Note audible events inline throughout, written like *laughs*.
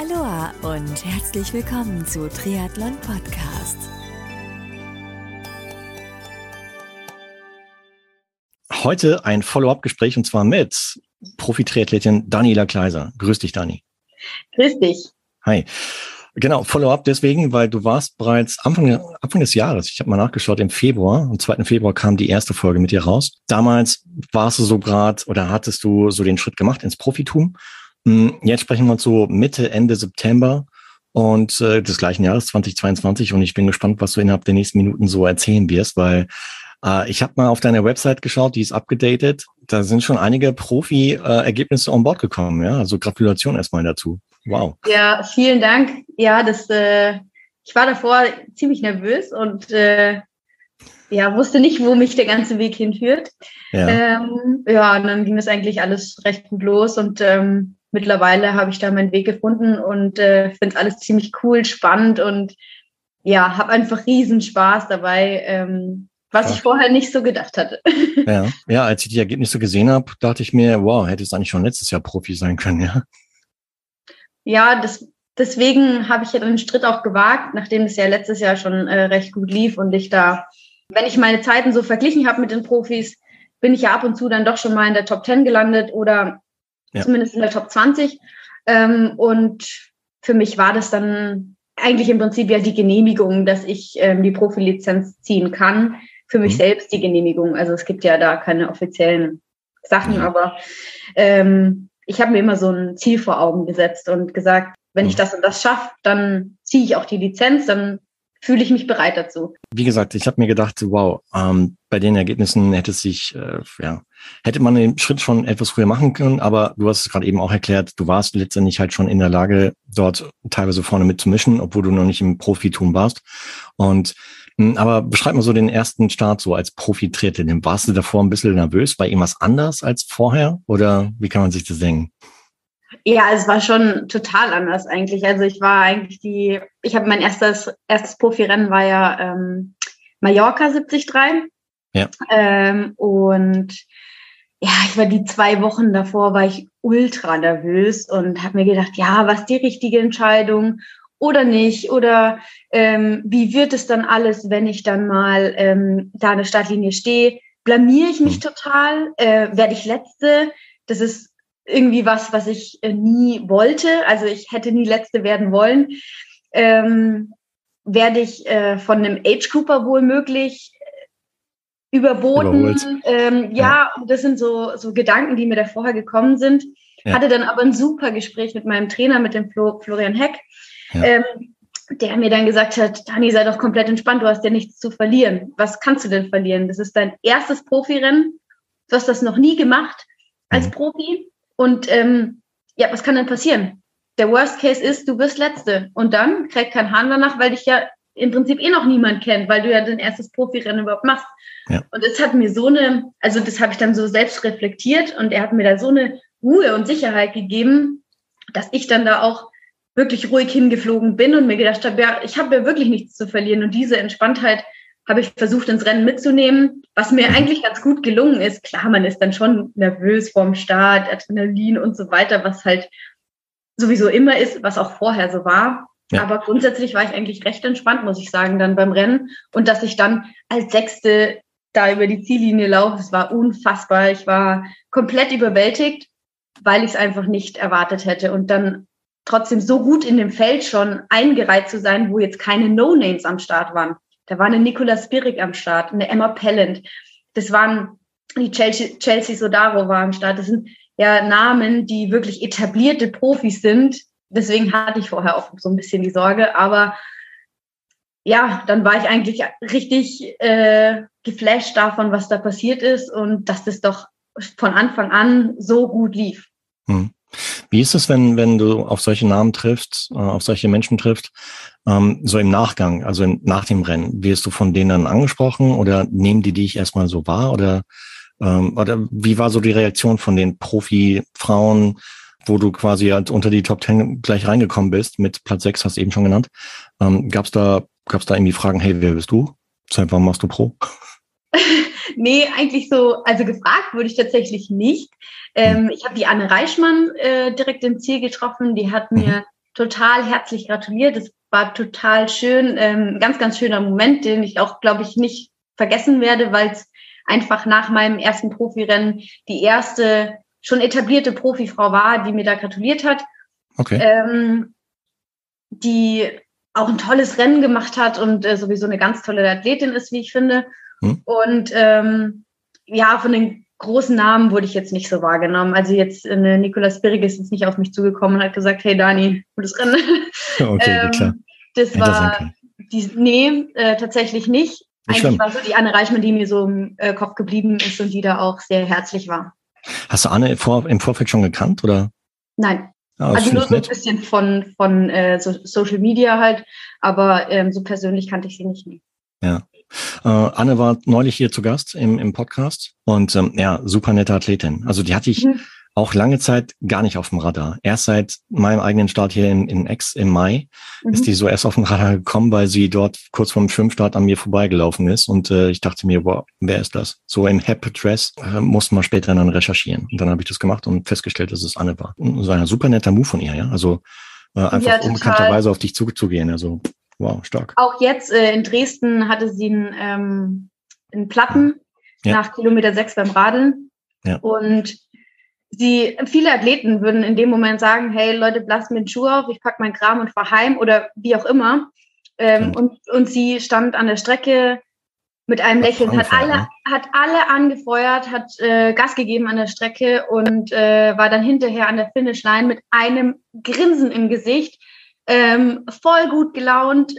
Aloha und herzlich willkommen zu Triathlon Podcast. Heute ein Follow-up-Gespräch und zwar mit Profi-Triathletin Daniela Kleiser. Grüß dich, Dani. Grüß dich. Hi. Genau, Follow-up deswegen, weil du warst bereits Anfang, Anfang des Jahres, ich habe mal nachgeschaut, im Februar, am 2. Februar kam die erste Folge mit dir raus. Damals warst du so gerade oder hattest du so den Schritt gemacht ins Profitum. Hm, jetzt sprechen wir uns so Mitte, Ende September und äh, des gleichen Jahres 2022 und ich bin gespannt, was du innerhalb der nächsten Minuten so erzählen wirst, weil äh, ich habe mal auf deiner Website geschaut, die ist abgedatet. Da sind schon einige Profi-Ergebnisse äh, on board gekommen. Ja, also Gratulation erstmal dazu. Wow. Ja, vielen Dank. Ja, das, äh, ich war davor ziemlich nervös und äh, ja, wusste nicht, wo mich der ganze Weg hinführt. Ja, ähm, ja und dann ging das eigentlich alles recht gut los und ähm, mittlerweile habe ich da meinen Weg gefunden und äh, finde es alles ziemlich cool, spannend und ja, habe einfach riesen Spaß dabei, ähm, was Ach. ich vorher nicht so gedacht hatte. *laughs* Ja, ja, als ich die Ergebnisse gesehen habe, dachte ich mir, wow, hätte es eigentlich schon letztes Jahr Profi sein können, ja ja, das, deswegen habe ich ja den Schritt auch gewagt, nachdem es ja letztes Jahr schon äh, recht gut lief und ich da, wenn ich meine Zeiten so verglichen habe mit den Profis, bin ich ja ab und zu dann doch schon mal in der Top 10 gelandet oder ja. zumindest in der Top 20. Ähm, und für mich war das dann eigentlich im Prinzip ja die Genehmigung, dass ich ähm, die Profilizenz ziehen kann. Für mich mhm. selbst die Genehmigung. Also es gibt ja da keine offiziellen Sachen, mhm. aber ähm, ich habe mir immer so ein Ziel vor Augen gesetzt und gesagt, wenn ich mhm. das und das schaffe, dann ziehe ich auch die Lizenz, dann fühle ich mich bereit dazu. Wie gesagt, ich habe mir gedacht, wow, ähm, bei den Ergebnissen hätte sich, äh, ja, hätte man den Schritt schon etwas früher machen können, aber du hast es gerade eben auch erklärt, du warst letztendlich halt schon in der Lage, dort teilweise vorne mitzumischen, obwohl du noch nicht im Profitum warst. Und hm, aber beschreib mal so den ersten Start so als Profi-Triathletin. Warst du davor ein bisschen nervös? War irgendwas anders als vorher? Oder wie kann man sich das denken? Ja, es war schon total anders eigentlich. Also ich war eigentlich die, ich habe mein erstes, erstes Profirennen war ja ähm, Mallorca 73. Ja. Ähm, und ja, ich war die zwei Wochen davor, war ich ultra nervös und habe mir gedacht, ja, was die richtige Entscheidung? oder nicht? Oder ähm, wie wird es dann alles, wenn ich dann mal ähm, da an der Startlinie stehe? Blamiere ich mich hm. total? Äh, Werde ich Letzte? Das ist irgendwie was, was ich äh, nie wollte. Also ich hätte nie Letzte werden wollen. Ähm, werde ich äh, von einem Age Grouper wohl möglich äh, überboten? Ähm, ja, ja, das sind so, so Gedanken, die mir da vorher gekommen sind. Ja. Hatte dann aber ein super Gespräch mit meinem Trainer, mit dem Flo, Florian Heck ja. ähm, der mir dann gesagt hat, Dani, sei doch komplett entspannt, du hast ja nichts zu verlieren. Was kannst du denn verlieren? Das ist dein erstes Profirennen. Du hast das noch nie gemacht als mhm. Profi. Und ähm, ja, was kann denn passieren? Der Worst Case ist, du wirst Letzte. Und dann kriegt kein Hahn danach, weil dich ja im Prinzip eh noch niemand kennt, weil du ja dein erstes Profirennen überhaupt machst. Ja. Und das hat mir so eine, also das habe ich dann so selbst reflektiert und er hat mir da so eine Ruhe und Sicherheit gegeben, dass ich dann da auch wirklich ruhig hingeflogen bin und mir gedacht habe, ja, ich habe ja wirklich nichts zu verlieren. Und diese Entspanntheit habe ich versucht, ins Rennen mitzunehmen, was mir eigentlich ganz gut gelungen ist. Klar, man ist dann schon nervös vorm Start, Adrenalin und so weiter, was halt sowieso immer ist, was auch vorher so war. Ja. Aber grundsätzlich war ich eigentlich recht entspannt, muss ich sagen, dann beim Rennen. Und dass ich dann als Sechste da über die Ziellinie laufe, das war unfassbar. Ich war komplett überwältigt, weil ich es einfach nicht erwartet hätte. Und dann trotzdem so gut in dem Feld schon eingereiht zu sein, wo jetzt keine No-Names am Start waren. Da war eine Nicola Spirik am Start, eine Emma Pellant. Das waren die Chelsea, Chelsea Sodaro war am Start. Das sind ja Namen, die wirklich etablierte Profis sind. Deswegen hatte ich vorher auch so ein bisschen die Sorge. Aber ja, dann war ich eigentlich richtig äh, geflasht davon, was da passiert ist und dass das doch von Anfang an so gut lief. Hm. Wie ist es, wenn, wenn du auf solche Namen triffst, äh, auf solche Menschen triffst, ähm, so im Nachgang, also nach dem Rennen? Wirst du von denen dann angesprochen oder nehmen die dich erstmal so wahr? Oder, ähm, oder wie war so die Reaktion von den Profi-Frauen, wo du quasi halt unter die Top Ten gleich reingekommen bist, mit Platz sechs hast du eben schon genannt. Ähm, Gab es da, gab's da irgendwie Fragen, hey, wer bist du? Seit wann machst du Pro? *laughs* nee, eigentlich so, also gefragt wurde ich tatsächlich nicht. Ähm, ich habe die Anne Reichmann äh, direkt im Ziel getroffen. Die hat mir mhm. total herzlich gratuliert. Es war total schön, ähm, ganz, ganz schöner Moment, den ich auch, glaube ich, nicht vergessen werde, weil es einfach nach meinem ersten Profirennen die erste schon etablierte Profifrau war, die mir da gratuliert hat. Okay. Ähm, die auch ein tolles Rennen gemacht hat und äh, sowieso eine ganz tolle Athletin ist, wie ich finde. Hm. Und ähm, ja, von den großen Namen wurde ich jetzt nicht so wahrgenommen. Also jetzt äh, Nicolas Spirig ist jetzt nicht auf mich zugekommen und hat gesagt, hey Dani, gutes Rennen. Okay, *laughs* ähm, klar. Das war, die, nee, äh, tatsächlich nicht. nicht Eigentlich war so die Anne Reichmann, die mir so im äh, Kopf geblieben ist und die da auch sehr herzlich war. Hast du Anne vor, im Vorfeld schon gekannt, oder? Nein. Ah, also nur so ein bisschen von, von äh, so Social Media halt, aber ähm, so persönlich kannte ich sie nicht. Mehr. Ja. Äh, Anne war neulich hier zu Gast im, im Podcast und ähm, ja, super nette Athletin. Also die hatte ich mhm. auch lange Zeit gar nicht auf dem Radar. Erst seit meinem eigenen Start hier in, in Ex im Mai mhm. ist die so erst auf dem Radar gekommen, weil sie dort kurz vorm Schwimmstart an mir vorbeigelaufen ist und äh, ich dachte mir, wow, wer ist das? So im Hep-Dress äh, muss man später dann recherchieren. Und dann habe ich das gemacht und festgestellt, dass es Anne war. Und so ein super netter Move von ihr, ja. Also äh, einfach ja, unbekannterweise auf dich zuzugehen. Also Wow, stark. Auch jetzt äh, in Dresden hatte sie einen, ähm, einen Platten ja. nach Kilometer sechs beim Radeln. Ja. Und sie, viele Athleten würden in dem Moment sagen, hey Leute, lasst mir den Schuh auf, ich packe meinen Kram und fahr heim oder wie auch immer. Ähm, und, und sie stand an der Strecke mit einem Lächeln, hat alle, ne? hat alle angefeuert, hat äh, Gas gegeben an der Strecke und äh, war dann hinterher an der Finishline mit einem Grinsen im Gesicht ähm, voll gut gelaunt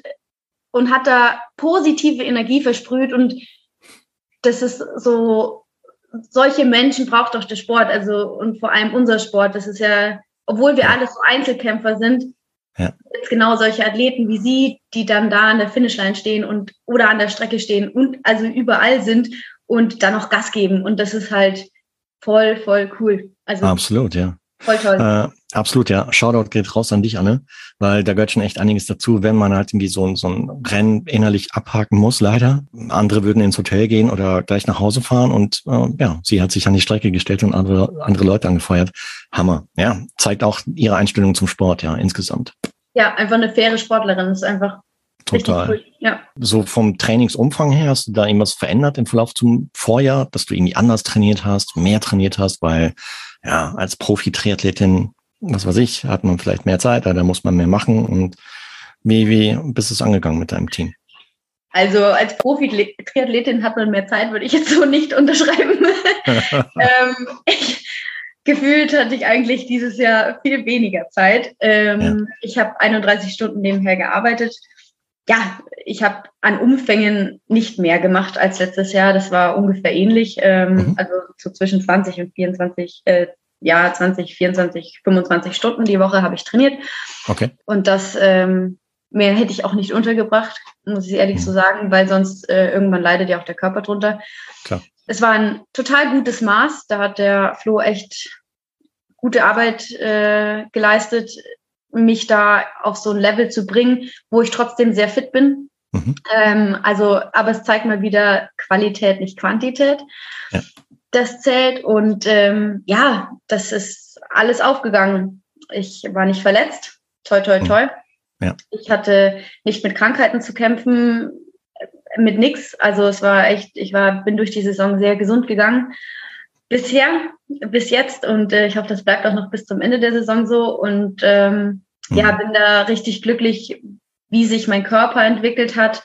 und hat da positive Energie versprüht und das ist so, solche Menschen braucht doch der Sport, also und vor allem unser Sport. Das ist ja, obwohl wir alle so Einzelkämpfer sind, ja. jetzt genau solche Athleten wie Sie, die dann da an der Finishline stehen und oder an der Strecke stehen und also überall sind und dann noch Gas geben. Und das ist halt voll, voll cool. Also absolut, ja. Voll toll. Äh, absolut, ja. Shoutout geht raus an dich, Anne, weil da gehört schon echt einiges dazu, wenn man halt irgendwie so, so ein Rennen innerlich abhaken muss, leider. Andere würden ins Hotel gehen oder gleich nach Hause fahren und äh, ja, sie hat sich an die Strecke gestellt und andere, andere Leute angefeuert. Hammer. Ja, zeigt auch ihre Einstellung zum Sport, ja, insgesamt. Ja, einfach eine faire Sportlerin. Das ist einfach Total. Cool. Ja. So vom Trainingsumfang her, hast du da irgendwas verändert im Verlauf zum Vorjahr, dass du irgendwie anders trainiert hast, mehr trainiert hast, weil ja, als Profi-Triathletin, was weiß ich, hat man vielleicht mehr Zeit, da muss man mehr machen. Und wie, wie bist du es angegangen mit deinem Team? Also als Profi-Triathletin hat man mehr Zeit, würde ich jetzt so nicht *laughs* unterschreiben. *laughs* ähm, ich, gefühlt hatte ich eigentlich dieses Jahr viel weniger Zeit. Ähm, ja. Ich habe 31 Stunden nebenher gearbeitet. Ja, ich habe an Umfängen nicht mehr gemacht als letztes Jahr. Das war ungefähr ähnlich. Ähm, mhm. Also so zwischen 20 und 24, äh, ja, 20, 24, 25 Stunden die Woche habe ich trainiert. Okay. Und das ähm, mehr hätte ich auch nicht untergebracht, muss ich ehrlich mhm. so sagen, weil sonst äh, irgendwann leidet ja auch der Körper drunter. Klar. Es war ein total gutes Maß. Da hat der Flo echt gute Arbeit äh, geleistet, mich da auf so ein Level zu bringen, wo ich trotzdem sehr fit bin. Mhm. Ähm, also, aber es zeigt mal wieder Qualität, nicht Quantität. Ja. Das zählt und ähm, ja, das ist alles aufgegangen. Ich war nicht verletzt. Toi, toi, mhm. toi. Ja. Ich hatte nicht mit Krankheiten zu kämpfen, mit nichts. Also es war echt, ich war, bin durch die Saison sehr gesund gegangen. Bisher, bis jetzt und äh, ich hoffe, das bleibt auch noch bis zum Ende der Saison so. Und ähm, mhm. ja, bin da richtig glücklich, wie sich mein Körper entwickelt hat,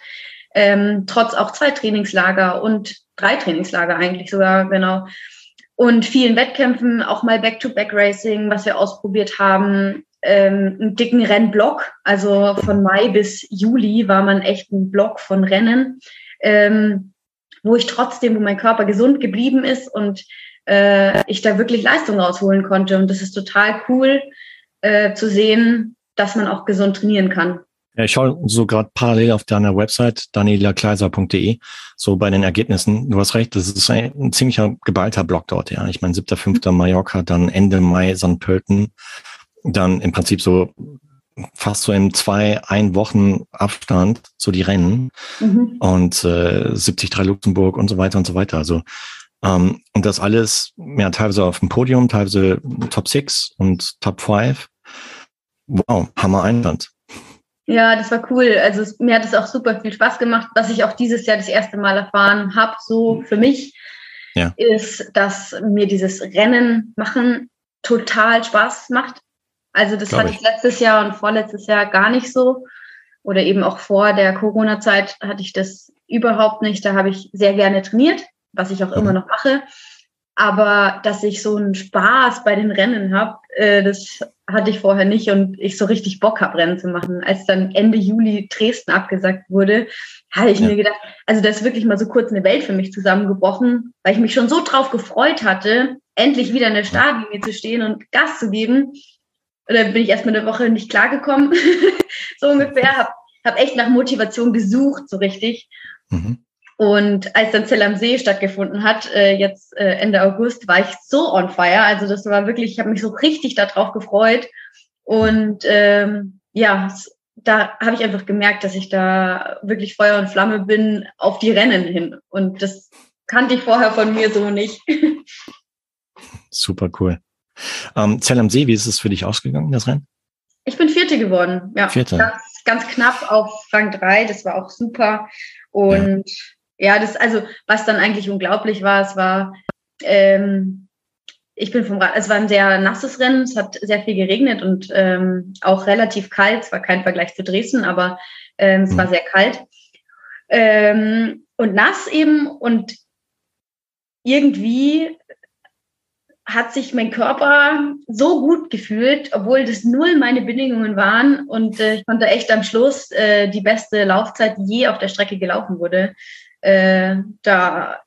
ähm, trotz auch zwei Trainingslager und drei Trainingslager eigentlich sogar, genau. Und vielen Wettkämpfen, auch mal Back-to-Back-Racing, was wir ausprobiert haben, ähm, einen dicken Rennblock. Also von Mai bis Juli war man echt ein Block von Rennen, ähm, wo ich trotzdem, wo mein Körper gesund geblieben ist und äh, ich da wirklich Leistung rausholen konnte. Und das ist total cool äh, zu sehen, dass man auch gesund trainieren kann. Ja, ich schaue so gerade parallel auf deiner Website danielakleiser.de so bei den Ergebnissen. Du hast recht, das ist ein, ein ziemlicher geballter Block dort. Ja, ich meine 7.5. Mhm. Mallorca, dann Ende Mai St. Pölten, dann im Prinzip so fast so im zwei, ein Wochen Abstand so die Rennen mhm. und äh, 73 Luxemburg und so weiter und so weiter. Also ähm, und das alles ja teilweise auf dem Podium, teilweise Top 6 und Top 5 Wow, Hammer Einwand. Ja, das war cool. Also es, mir hat es auch super viel Spaß gemacht, was ich auch dieses Jahr das erste Mal erfahren habe, so für mich, ja. ist, dass mir dieses Rennen machen total Spaß macht. Also das Glaube hatte ich letztes Jahr und vorletztes Jahr gar nicht so. Oder eben auch vor der Corona-Zeit hatte ich das überhaupt nicht. Da habe ich sehr gerne trainiert, was ich auch mhm. immer noch mache. Aber dass ich so einen Spaß bei den Rennen habe, äh, das hatte ich vorher nicht und ich so richtig Bock habe, Rennen zu machen. Als dann Ende Juli Dresden abgesagt wurde, habe ich ja. mir gedacht, also da ist wirklich mal so kurz eine Welt für mich zusammengebrochen, weil ich mich schon so drauf gefreut hatte, endlich wieder in der Startlinie zu stehen und Gas zu geben. Und dann bin ich erstmal eine Woche nicht klargekommen, *laughs* so ungefähr, habe hab echt nach Motivation gesucht, so richtig. Mhm. Und als dann Zell am See stattgefunden hat, äh, jetzt äh, Ende August, war ich so on fire. Also das war wirklich, ich habe mich so richtig darauf gefreut. Und ähm, ja, da habe ich einfach gemerkt, dass ich da wirklich Feuer und Flamme bin auf die Rennen hin. Und das kannte ich vorher von mir so nicht. *laughs* Super cool. Ähm, Zell am See, wie ist es für dich ausgegangen, das Rennen? Ich bin Vierte geworden, ja. Vierte. Ganz, ganz knapp auf Rang 3, das war auch super. Und ja ja, das, also, was dann eigentlich unglaublich war, es war, ähm, ich bin vom Rad, es war ein sehr nasses Rennen, es hat sehr viel geregnet und ähm, auch relativ kalt. Es war kein Vergleich zu Dresden, aber ähm, es war mhm. sehr kalt ähm, und nass eben. Und irgendwie hat sich mein Körper so gut gefühlt, obwohl das null meine Bedingungen waren. Und äh, ich konnte echt am Schluss äh, die beste Laufzeit, die je auf der Strecke gelaufen wurde, äh, da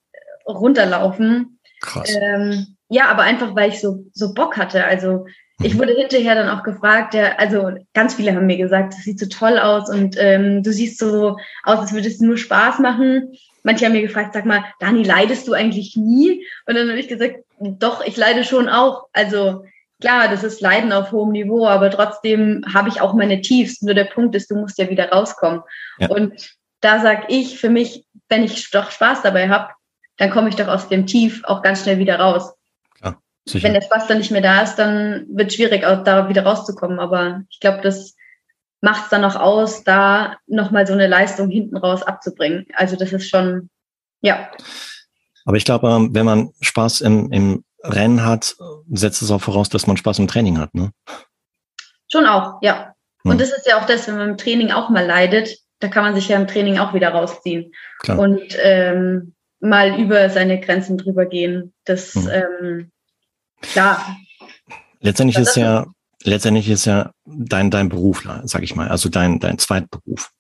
runterlaufen. Krass. Ähm, ja, aber einfach, weil ich so, so Bock hatte. Also ich mhm. wurde hinterher dann auch gefragt, der, also ganz viele haben mir gesagt, das sieht so toll aus und ähm, du siehst so aus, als würde es nur Spaß machen. Manche haben mir gefragt, sag mal, Dani, leidest du eigentlich nie? Und dann habe ich gesagt, doch, ich leide schon auch. Also klar, das ist Leiden auf hohem Niveau, aber trotzdem habe ich auch meine Tiefs. Nur der Punkt ist, du musst ja wieder rauskommen. Ja. Und da sage ich für mich, wenn ich doch Spaß dabei habe, dann komme ich doch aus dem Tief auch ganz schnell wieder raus. Klar, sicher. Wenn der Spaß dann nicht mehr da ist, dann wird es schwierig, da wieder rauszukommen. Aber ich glaube, das macht es dann noch aus, da nochmal so eine Leistung hinten raus abzubringen. Also das ist schon, ja. Aber ich glaube, ähm, wenn man Spaß im, im Rennen hat, setzt es auch voraus, dass man Spaß im Training hat, ne? Schon auch, ja. Hm. Und das ist ja auch das, wenn man im Training auch mal leidet, da kann man sich ja im Training auch wieder rausziehen Klar. und ähm, mal über seine Grenzen drüber gehen. Das mhm. ähm, klar. Letztendlich ist ja letztendlich ist ja dein dein Beruf, sag ich mal, also dein dein Zweitberuf.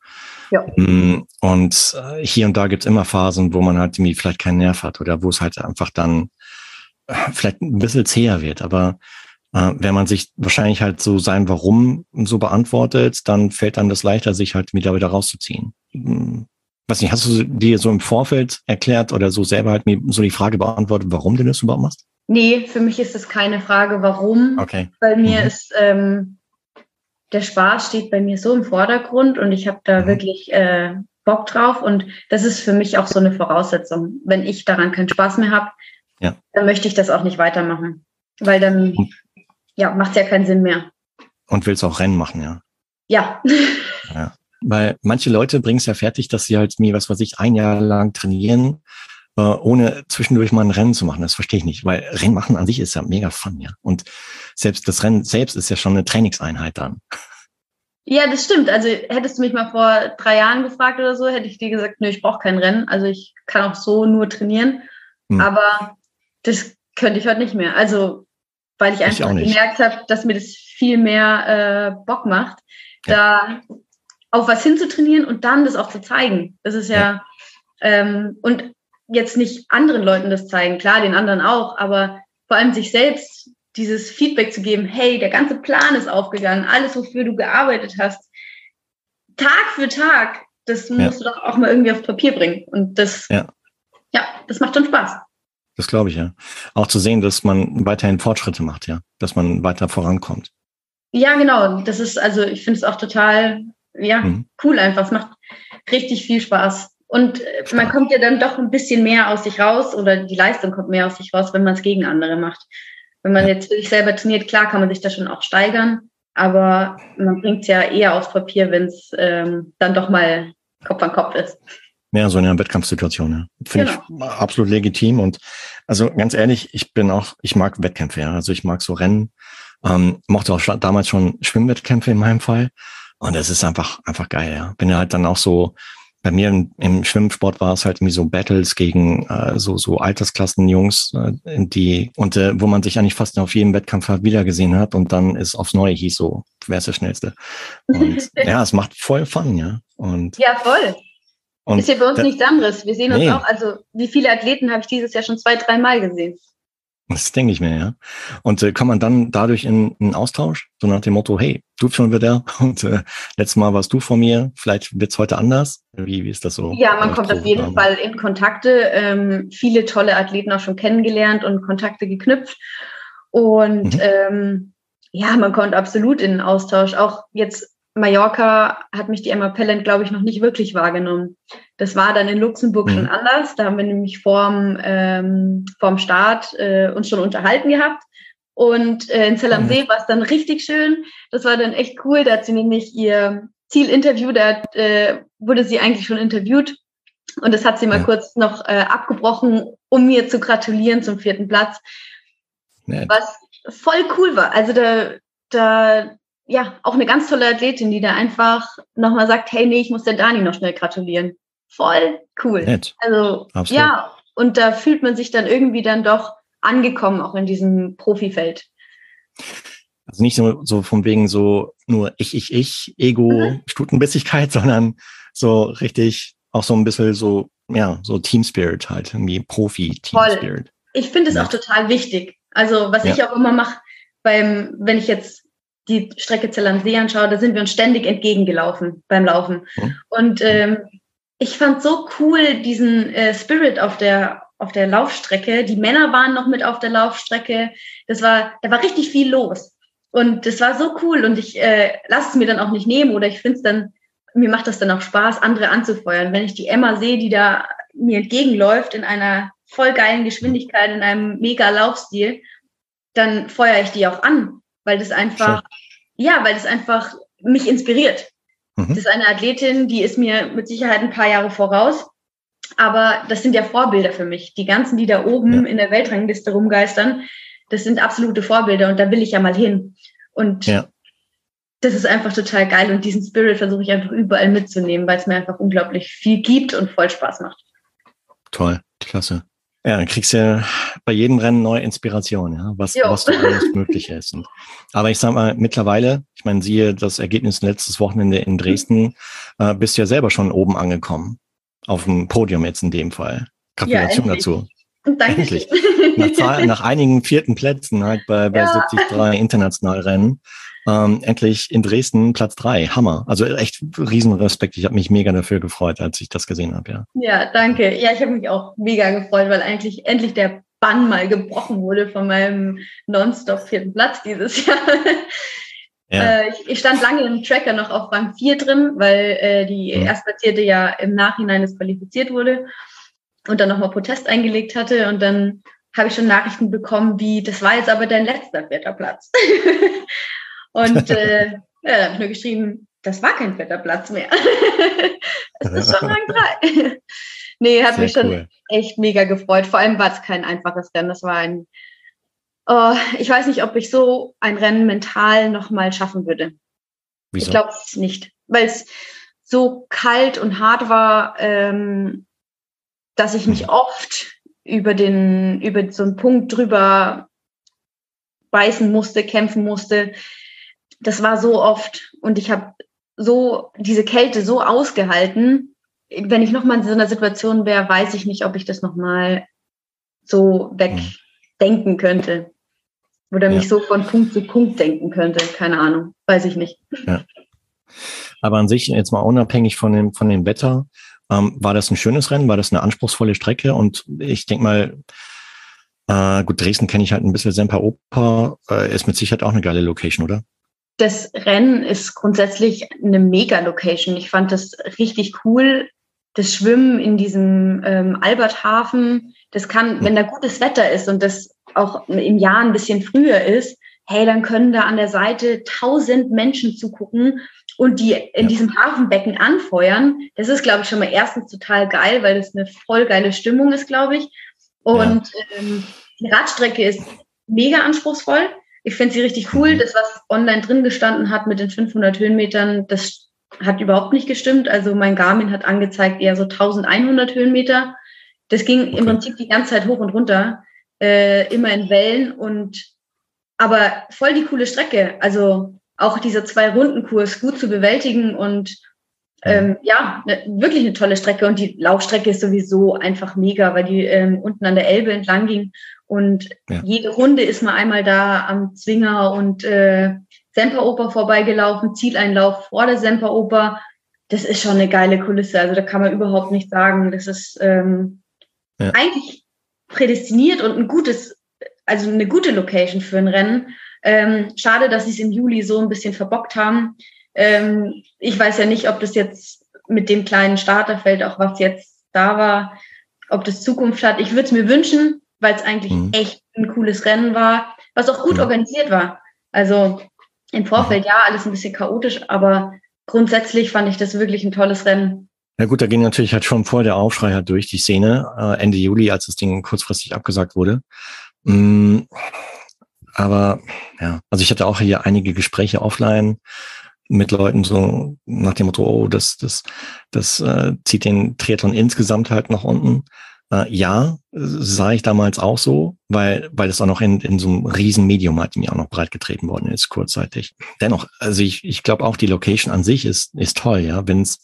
Ja. Mm, und äh, hier und da gibt's immer Phasen, wo man halt irgendwie vielleicht keinen Nerv hat oder wo es halt einfach dann äh, vielleicht ein bisschen zäher wird. Aber äh, wenn man sich wahrscheinlich halt so sein Warum so beantwortet, dann fällt einem das leichter, sich halt wieder wieder rauszuziehen. Hm, weiß nicht, hast du dir so im Vorfeld erklärt oder so selber halt mir so die Frage beantwortet, warum du das überhaupt machst? Nee, für mich ist es keine Frage, warum. Okay. Bei mir mhm. ist ähm, der Spaß steht bei mir so im Vordergrund und ich habe da mhm. wirklich äh, Bock drauf und das ist für mich auch so eine Voraussetzung. Wenn ich daran keinen Spaß mehr habe, ja. dann möchte ich das auch nicht weitermachen, weil dann ja, macht ja keinen Sinn mehr. Und willst auch Rennen machen, ja? Ja. *laughs* ja. Weil manche Leute bringen es ja fertig, dass sie halt mir, was weiß ich, ein Jahr lang trainieren, äh, ohne zwischendurch mal ein Rennen zu machen. Das verstehe ich nicht, weil Rennen machen an sich ist ja mega fun, ja. Und selbst das Rennen selbst ist ja schon eine Trainingseinheit dann. Ja, das stimmt. Also hättest du mich mal vor drei Jahren gefragt oder so, hätte ich dir gesagt, nö, ich brauche kein Rennen. Also ich kann auch so nur trainieren. Hm. Aber das könnte ich heute nicht mehr. Also weil ich einfach ich gemerkt habe, dass mir das viel mehr äh, Bock macht, ja. da auf was hinzutrainieren und dann das auch zu zeigen. Das ist ja, ja. Ähm, und jetzt nicht anderen Leuten das zeigen, klar, den anderen auch, aber vor allem sich selbst dieses Feedback zu geben, hey, der ganze Plan ist aufgegangen, alles, wofür du gearbeitet hast, Tag für Tag, das musst ja. du doch auch mal irgendwie auf Papier bringen. Und das, ja, ja das macht schon Spaß. Das glaube ich, ja. Auch zu sehen, dass man weiterhin Fortschritte macht, ja. Dass man weiter vorankommt. Ja, genau. Das ist, also ich finde es auch total, ja, mhm. cool einfach. Es macht richtig viel Spaß. Und Spaß. Äh, man kommt ja dann doch ein bisschen mehr aus sich raus oder die Leistung kommt mehr aus sich raus, wenn man es gegen andere macht. Wenn man ja. jetzt für sich selber trainiert, klar kann man sich da schon auch steigern. aber man bringt es ja eher aufs Papier, wenn es ähm, dann doch mal Kopf an Kopf ist. Ja, so in einer Wettkampfsituation, ja. Finde genau. ich absolut legitim. Und also ganz ehrlich, ich bin auch, ich mag Wettkämpfe, ja. Also ich mag so Rennen, ähm, mochte auch damals schon Schwimmwettkämpfe in meinem Fall. Und es ist einfach, einfach geil, ja. Bin ja halt dann auch so, bei mir im, im Schwimmsport war es halt irgendwie so Battles gegen äh, so so Altersklassenjungs, äh, die und äh, wo man sich eigentlich fast auf jedem Wettkampf halt wiedergesehen hat und dann ist aufs Neue hieß so, wer ist der schnellste? Und *laughs* ja, es macht voll Fun, ja. Und ja, voll. Und ist ja bei uns nichts anderes. Wir sehen uns nee. auch, also wie viele Athleten habe ich dieses Jahr schon zwei, dreimal gesehen. Das denke ich mir, ja. Und äh, kann man dann dadurch in einen Austausch, so nach dem Motto, hey, du schon wieder *laughs* und äh, letztes Mal warst du vor mir, vielleicht wird's heute anders. Wie, wie ist das so? Ja, man kommt auf jeden haben? Fall in Kontakte, ähm, viele tolle Athleten auch schon kennengelernt und Kontakte geknüpft. Und mhm. ähm, ja, man kommt absolut in den Austausch. Auch jetzt Mallorca hat mich die Emma Pellant, glaube ich, noch nicht wirklich wahrgenommen. Das war dann in Luxemburg mhm. schon anders. Da haben wir nämlich vorm, ähm, vorm Start äh, uns schon unterhalten gehabt. Und äh, in Zell am mhm. See war es dann richtig schön. Das war dann echt cool. Da hat sie nämlich ihr Zielinterview, da äh, wurde sie eigentlich schon interviewt. Und das hat sie mal ja. kurz noch äh, abgebrochen, um mir zu gratulieren zum vierten Platz. Nett. Was voll cool war. Also da, da ja, auch eine ganz tolle Athletin, die da einfach nochmal sagt, hey, nee, ich muss der Dani noch schnell gratulieren. Voll cool. Nett. Also, Absolut. ja, und da fühlt man sich dann irgendwie dann doch angekommen, auch in diesem Profifeld. Also nicht so, so von wegen so nur ich, ich, ich, Ego, mhm. Stutenbissigkeit, *laughs* sondern so richtig auch so ein bisschen so, ja, so Team Spirit halt, irgendwie Profi-Team Spirit. Ich finde es ja. auch total wichtig. Also, was ja. ich auch immer mache, beim, wenn ich jetzt die Strecke Zell anschaue, da sind wir uns ständig entgegengelaufen beim Laufen. Mhm. Und ähm, ich fand so cool diesen äh, Spirit auf der auf der Laufstrecke. Die Männer waren noch mit auf der Laufstrecke. Das war, da war richtig viel los. Und das war so cool. Und ich äh, lasse es mir dann auch nicht nehmen oder ich finde es dann, mir macht das dann auch Spaß, andere anzufeuern. Wenn ich die Emma sehe, die da mir entgegenläuft in einer voll geilen Geschwindigkeit, in einem mega Laufstil, dann feuere ich die auch an weil das einfach, Schön. ja, weil das einfach mich inspiriert. Mhm. Das ist eine Athletin, die ist mir mit Sicherheit ein paar Jahre voraus. Aber das sind ja Vorbilder für mich. Die ganzen, die da oben ja. in der Weltrangliste rumgeistern, das sind absolute Vorbilder und da will ich ja mal hin. Und ja. das ist einfach total geil und diesen Spirit versuche ich einfach überall mitzunehmen, weil es mir einfach unglaublich viel gibt und voll Spaß macht. Toll, klasse. Ja, dann kriegst du ja bei jedem Rennen neue Inspiration, ja, was, was du alles möglich ist. Und, aber ich sag mal, mittlerweile, ich meine, siehe das Ergebnis letztes Wochenende in Dresden, äh, bist du ja selber schon oben angekommen. Auf dem Podium jetzt in dem Fall. Gratulation ja, dazu. Danke. Endlich. Nach, nach einigen vierten Plätzen halt bei, bei ja. 73 international Rennen ähm, endlich in Dresden Platz drei. Hammer. Also echt Riesenrespekt. Ich habe mich mega dafür gefreut, als ich das gesehen habe. Ja. ja, danke. Ja, ich habe mich auch mega gefreut, weil eigentlich endlich der Bann mal gebrochen wurde von meinem Nonstop vierten Platz dieses *laughs* Jahr. Ja. Äh, ich, ich, stand lange im Tracker noch auf Rang 4 drin, weil äh, die mhm. Erstplatzierte ja im Nachhinein disqualifiziert wurde und dann nochmal Protest eingelegt hatte. Und dann habe ich schon Nachrichten bekommen, wie, das war jetzt aber dein letzter vierter Platz. *laughs* Und äh, ja, da habe ich nur geschrieben, das war kein vierter Platz mehr. *laughs* es ist schon Rang 3. *laughs* nee, hat Sehr mich schon cool. echt mega gefreut. Vor allem war es kein einfaches Rennen. Das war ein, oh, ich weiß nicht, ob ich so ein Rennen mental nochmal schaffen würde. Wieso? Ich glaube es nicht, weil es so kalt und hart war, ähm, dass ich mich oft über den, über so einen Punkt drüber beißen musste, kämpfen musste, das war so oft und ich habe so diese Kälte so ausgehalten. Wenn ich nochmal in so einer Situation wäre, weiß ich nicht, ob ich das nochmal so wegdenken könnte. Oder mich ja. so von Punkt zu Punkt denken könnte. Keine Ahnung. Weiß ich nicht. Ja. Aber an sich, jetzt mal unabhängig von dem, von dem Wetter, ähm, war das ein schönes Rennen? War das eine anspruchsvolle Strecke? Und ich denke mal, äh, gut, Dresden kenne ich halt ein bisschen Semper Oper, äh, ist mit Sicherheit auch eine geile Location, oder? Das Rennen ist grundsätzlich eine Mega-Location. Ich fand das richtig cool. Das Schwimmen in diesem ähm, Alberthafen, das kann, wenn da gutes Wetter ist und das auch im Jahr ein bisschen früher ist, hey, dann können da an der Seite tausend Menschen zugucken und die in diesem Hafenbecken anfeuern. Das ist, glaube ich, schon mal erstens total geil, weil das eine voll geile Stimmung ist, glaube ich. Und ähm, die Radstrecke ist mega anspruchsvoll. Ich finde sie richtig cool. Das, was online drin gestanden hat mit den 500 Höhenmetern, das hat überhaupt nicht gestimmt. Also mein Garmin hat angezeigt eher so 1100 Höhenmeter. Das ging okay. im Prinzip die ganze Zeit hoch und runter, äh, immer in Wellen und aber voll die coole Strecke. Also auch dieser Zwei-Runden-Kurs gut zu bewältigen und ähm, ja, ne, wirklich eine tolle Strecke und die Laufstrecke ist sowieso einfach mega, weil die ähm, unten an der Elbe entlang ging und ja. jede Runde ist man einmal da am Zwinger und äh, Semperoper vorbeigelaufen, Zieleinlauf vor der Semperoper. Das ist schon eine geile Kulisse, also da kann man überhaupt nicht sagen. Das ist ähm, ja. eigentlich prädestiniert und ein gutes, also eine gute Location für ein Rennen. Ähm, schade, dass sie es im Juli so ein bisschen verbockt haben. Ähm, ich weiß ja nicht, ob das jetzt mit dem kleinen Starterfeld, auch was jetzt da war, ob das Zukunft hat. Ich würde es mir wünschen, weil es eigentlich mhm. echt ein cooles Rennen war, was auch gut mhm. organisiert war. Also im Vorfeld ja alles ein bisschen chaotisch, aber grundsätzlich fand ich das wirklich ein tolles Rennen. Ja gut, da ging natürlich halt schon vor der Aufschrei halt durch die Szene, äh, Ende Juli, als das Ding kurzfristig abgesagt wurde. Mm, aber ja, also ich hatte auch hier einige Gespräche offline mit Leuten so nach dem Motto, oh, das, das, das äh, zieht den Triathlon insgesamt halt nach unten. Äh, ja, sah ich damals auch so, weil, weil es auch noch in, in so einem riesen Medium halt mir auch noch breitgetreten worden ist, kurzzeitig. Dennoch, also ich, ich glaube auch die Location an sich ist, ist toll, ja. Wenn es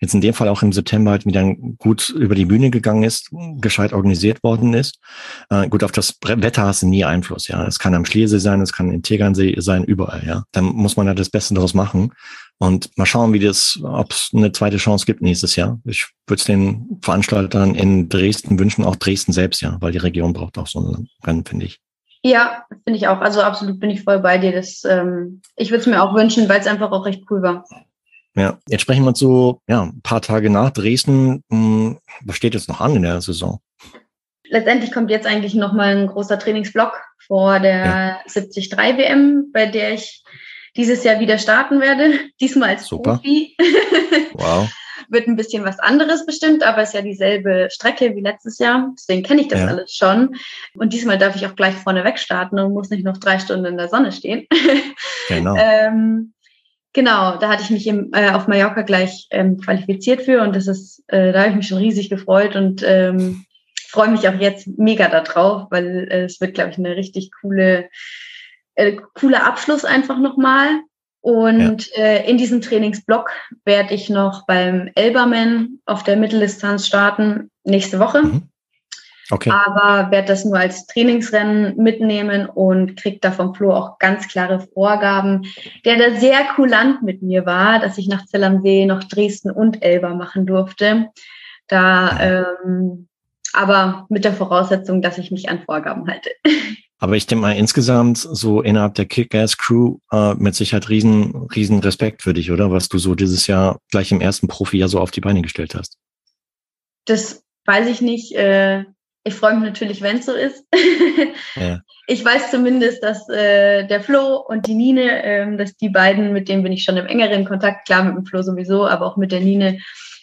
jetzt in dem Fall auch im September halt wieder gut über die Bühne gegangen ist, gescheit organisiert worden ist. Äh, gut, auf das Wetter hast du nie Einfluss, ja. Es kann am Schliersee sein, es kann im Tegernsee sein, überall, ja. Dann muss man da das Beste daraus machen. Und mal schauen, wie das, ob es eine zweite Chance gibt nächstes Jahr. Ich würde es den Veranstaltern in Dresden wünschen, auch Dresden selbst, ja, weil die Region braucht auch so ein Rennen, finde ich. Ja, finde ich auch. Also absolut bin ich voll bei dir. Das, ähm, ich würde es mir auch wünschen, weil es einfach auch recht cool war. Ja, jetzt sprechen wir so, ja, ein paar Tage nach Dresden. Hm, was steht jetzt noch an in der Saison? Letztendlich kommt jetzt eigentlich nochmal ein großer Trainingsblock vor der ja. 73 WM, bei der ich dieses Jahr wieder starten werde. *laughs* Diesmal als Super. Profi. *laughs* Wow. Wird ein bisschen was anderes bestimmt, aber es ist ja dieselbe Strecke wie letztes Jahr. Deswegen kenne ich das ja. alles schon. Und diesmal darf ich auch gleich vorne weg starten und muss nicht noch drei Stunden in der Sonne stehen. *laughs* Genau. ähm, genau, da hatte ich mich im, äh, auf Mallorca gleich ähm, qualifiziert für und das ist, äh, da habe ich mich schon riesig gefreut und ähm, freue mich auch jetzt mega darauf, weil äh, es wird, glaube ich, eine richtig coole äh, cooler Abschluss einfach nochmal. Und ja. äh, in diesem Trainingsblock werde ich noch beim Elberman auf der Mitteldistanz starten nächste Woche. Mhm. Okay. Aber werde das nur als Trainingsrennen mitnehmen und kriege da vom Flo auch ganz klare Vorgaben, der da sehr kulant mit mir war, dass ich nach Zell am See noch Dresden und Elber machen durfte. Da, ähm, aber mit der Voraussetzung, dass ich mich an Vorgaben halte. *laughs* Aber ich denke mal insgesamt so innerhalb der Kick-Ass-Crew äh, mit Sicherheit riesen, riesen Respekt für dich, oder? Was du so dieses Jahr gleich im ersten Profi ja so auf die Beine gestellt hast. Das weiß ich nicht. Äh, ich freue mich natürlich, wenn es so ist. *laughs* ja. Ich weiß zumindest, dass äh, der Flo und die Nine, äh, dass die beiden, mit denen bin ich schon im engeren Kontakt, klar mit dem Flo sowieso, aber auch mit der Nine,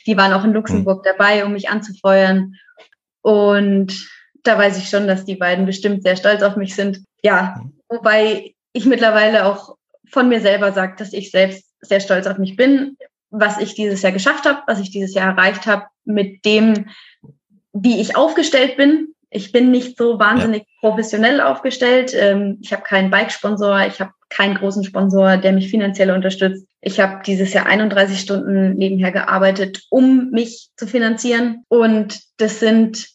die waren auch in Luxemburg mhm. dabei, um mich anzufeuern. Und da weiß ich schon, dass die beiden bestimmt sehr stolz auf mich sind. Ja, wobei ich mittlerweile auch von mir selber sage, dass ich selbst sehr stolz auf mich bin, was ich dieses Jahr geschafft habe, was ich dieses Jahr erreicht habe, mit dem, wie ich aufgestellt bin. Ich bin nicht so wahnsinnig ja. professionell aufgestellt. Ähm, ich habe keinen Bike-Sponsor, ich habe keinen großen Sponsor, der mich finanziell unterstützt. Ich habe dieses Jahr 31 Stunden nebenher gearbeitet, um mich zu finanzieren. Und das sind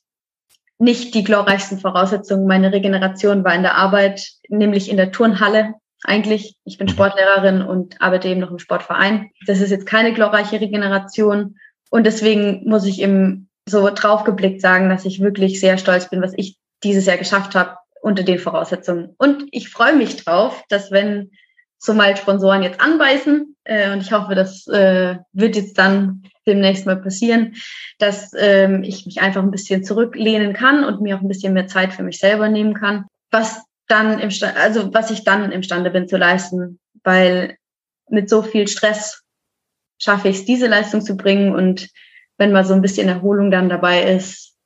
nicht die glorreichsten Voraussetzungen. Meine Regeneration war in der Arbeit, nämlich in der Turnhalle eigentlich. Ich bin mhm. Sportlehrerin und arbeite eben noch im Sportverein. Das ist jetzt keine glorreiche Regeneration. Und deswegen muss ich eben so draufgeblickt sagen, dass ich wirklich sehr stolz bin, was ich dieses Jahr geschafft habe unter den Voraussetzungen. Und ich freue mich drauf, dass wenn so mal Sponsoren jetzt anbeißen, äh, und ich hoffe, das äh, wird jetzt dann demnächst mal passieren, dass ähm, ich mich einfach ein bisschen zurücklehnen kann und mir auch ein bisschen mehr Zeit für mich selber nehmen kann. Was dann im also was ich dann imstande bin zu leisten, weil mit so viel Stress schaffe ich es, diese Leistung zu bringen und wenn mal so ein bisschen Erholung dann dabei ist,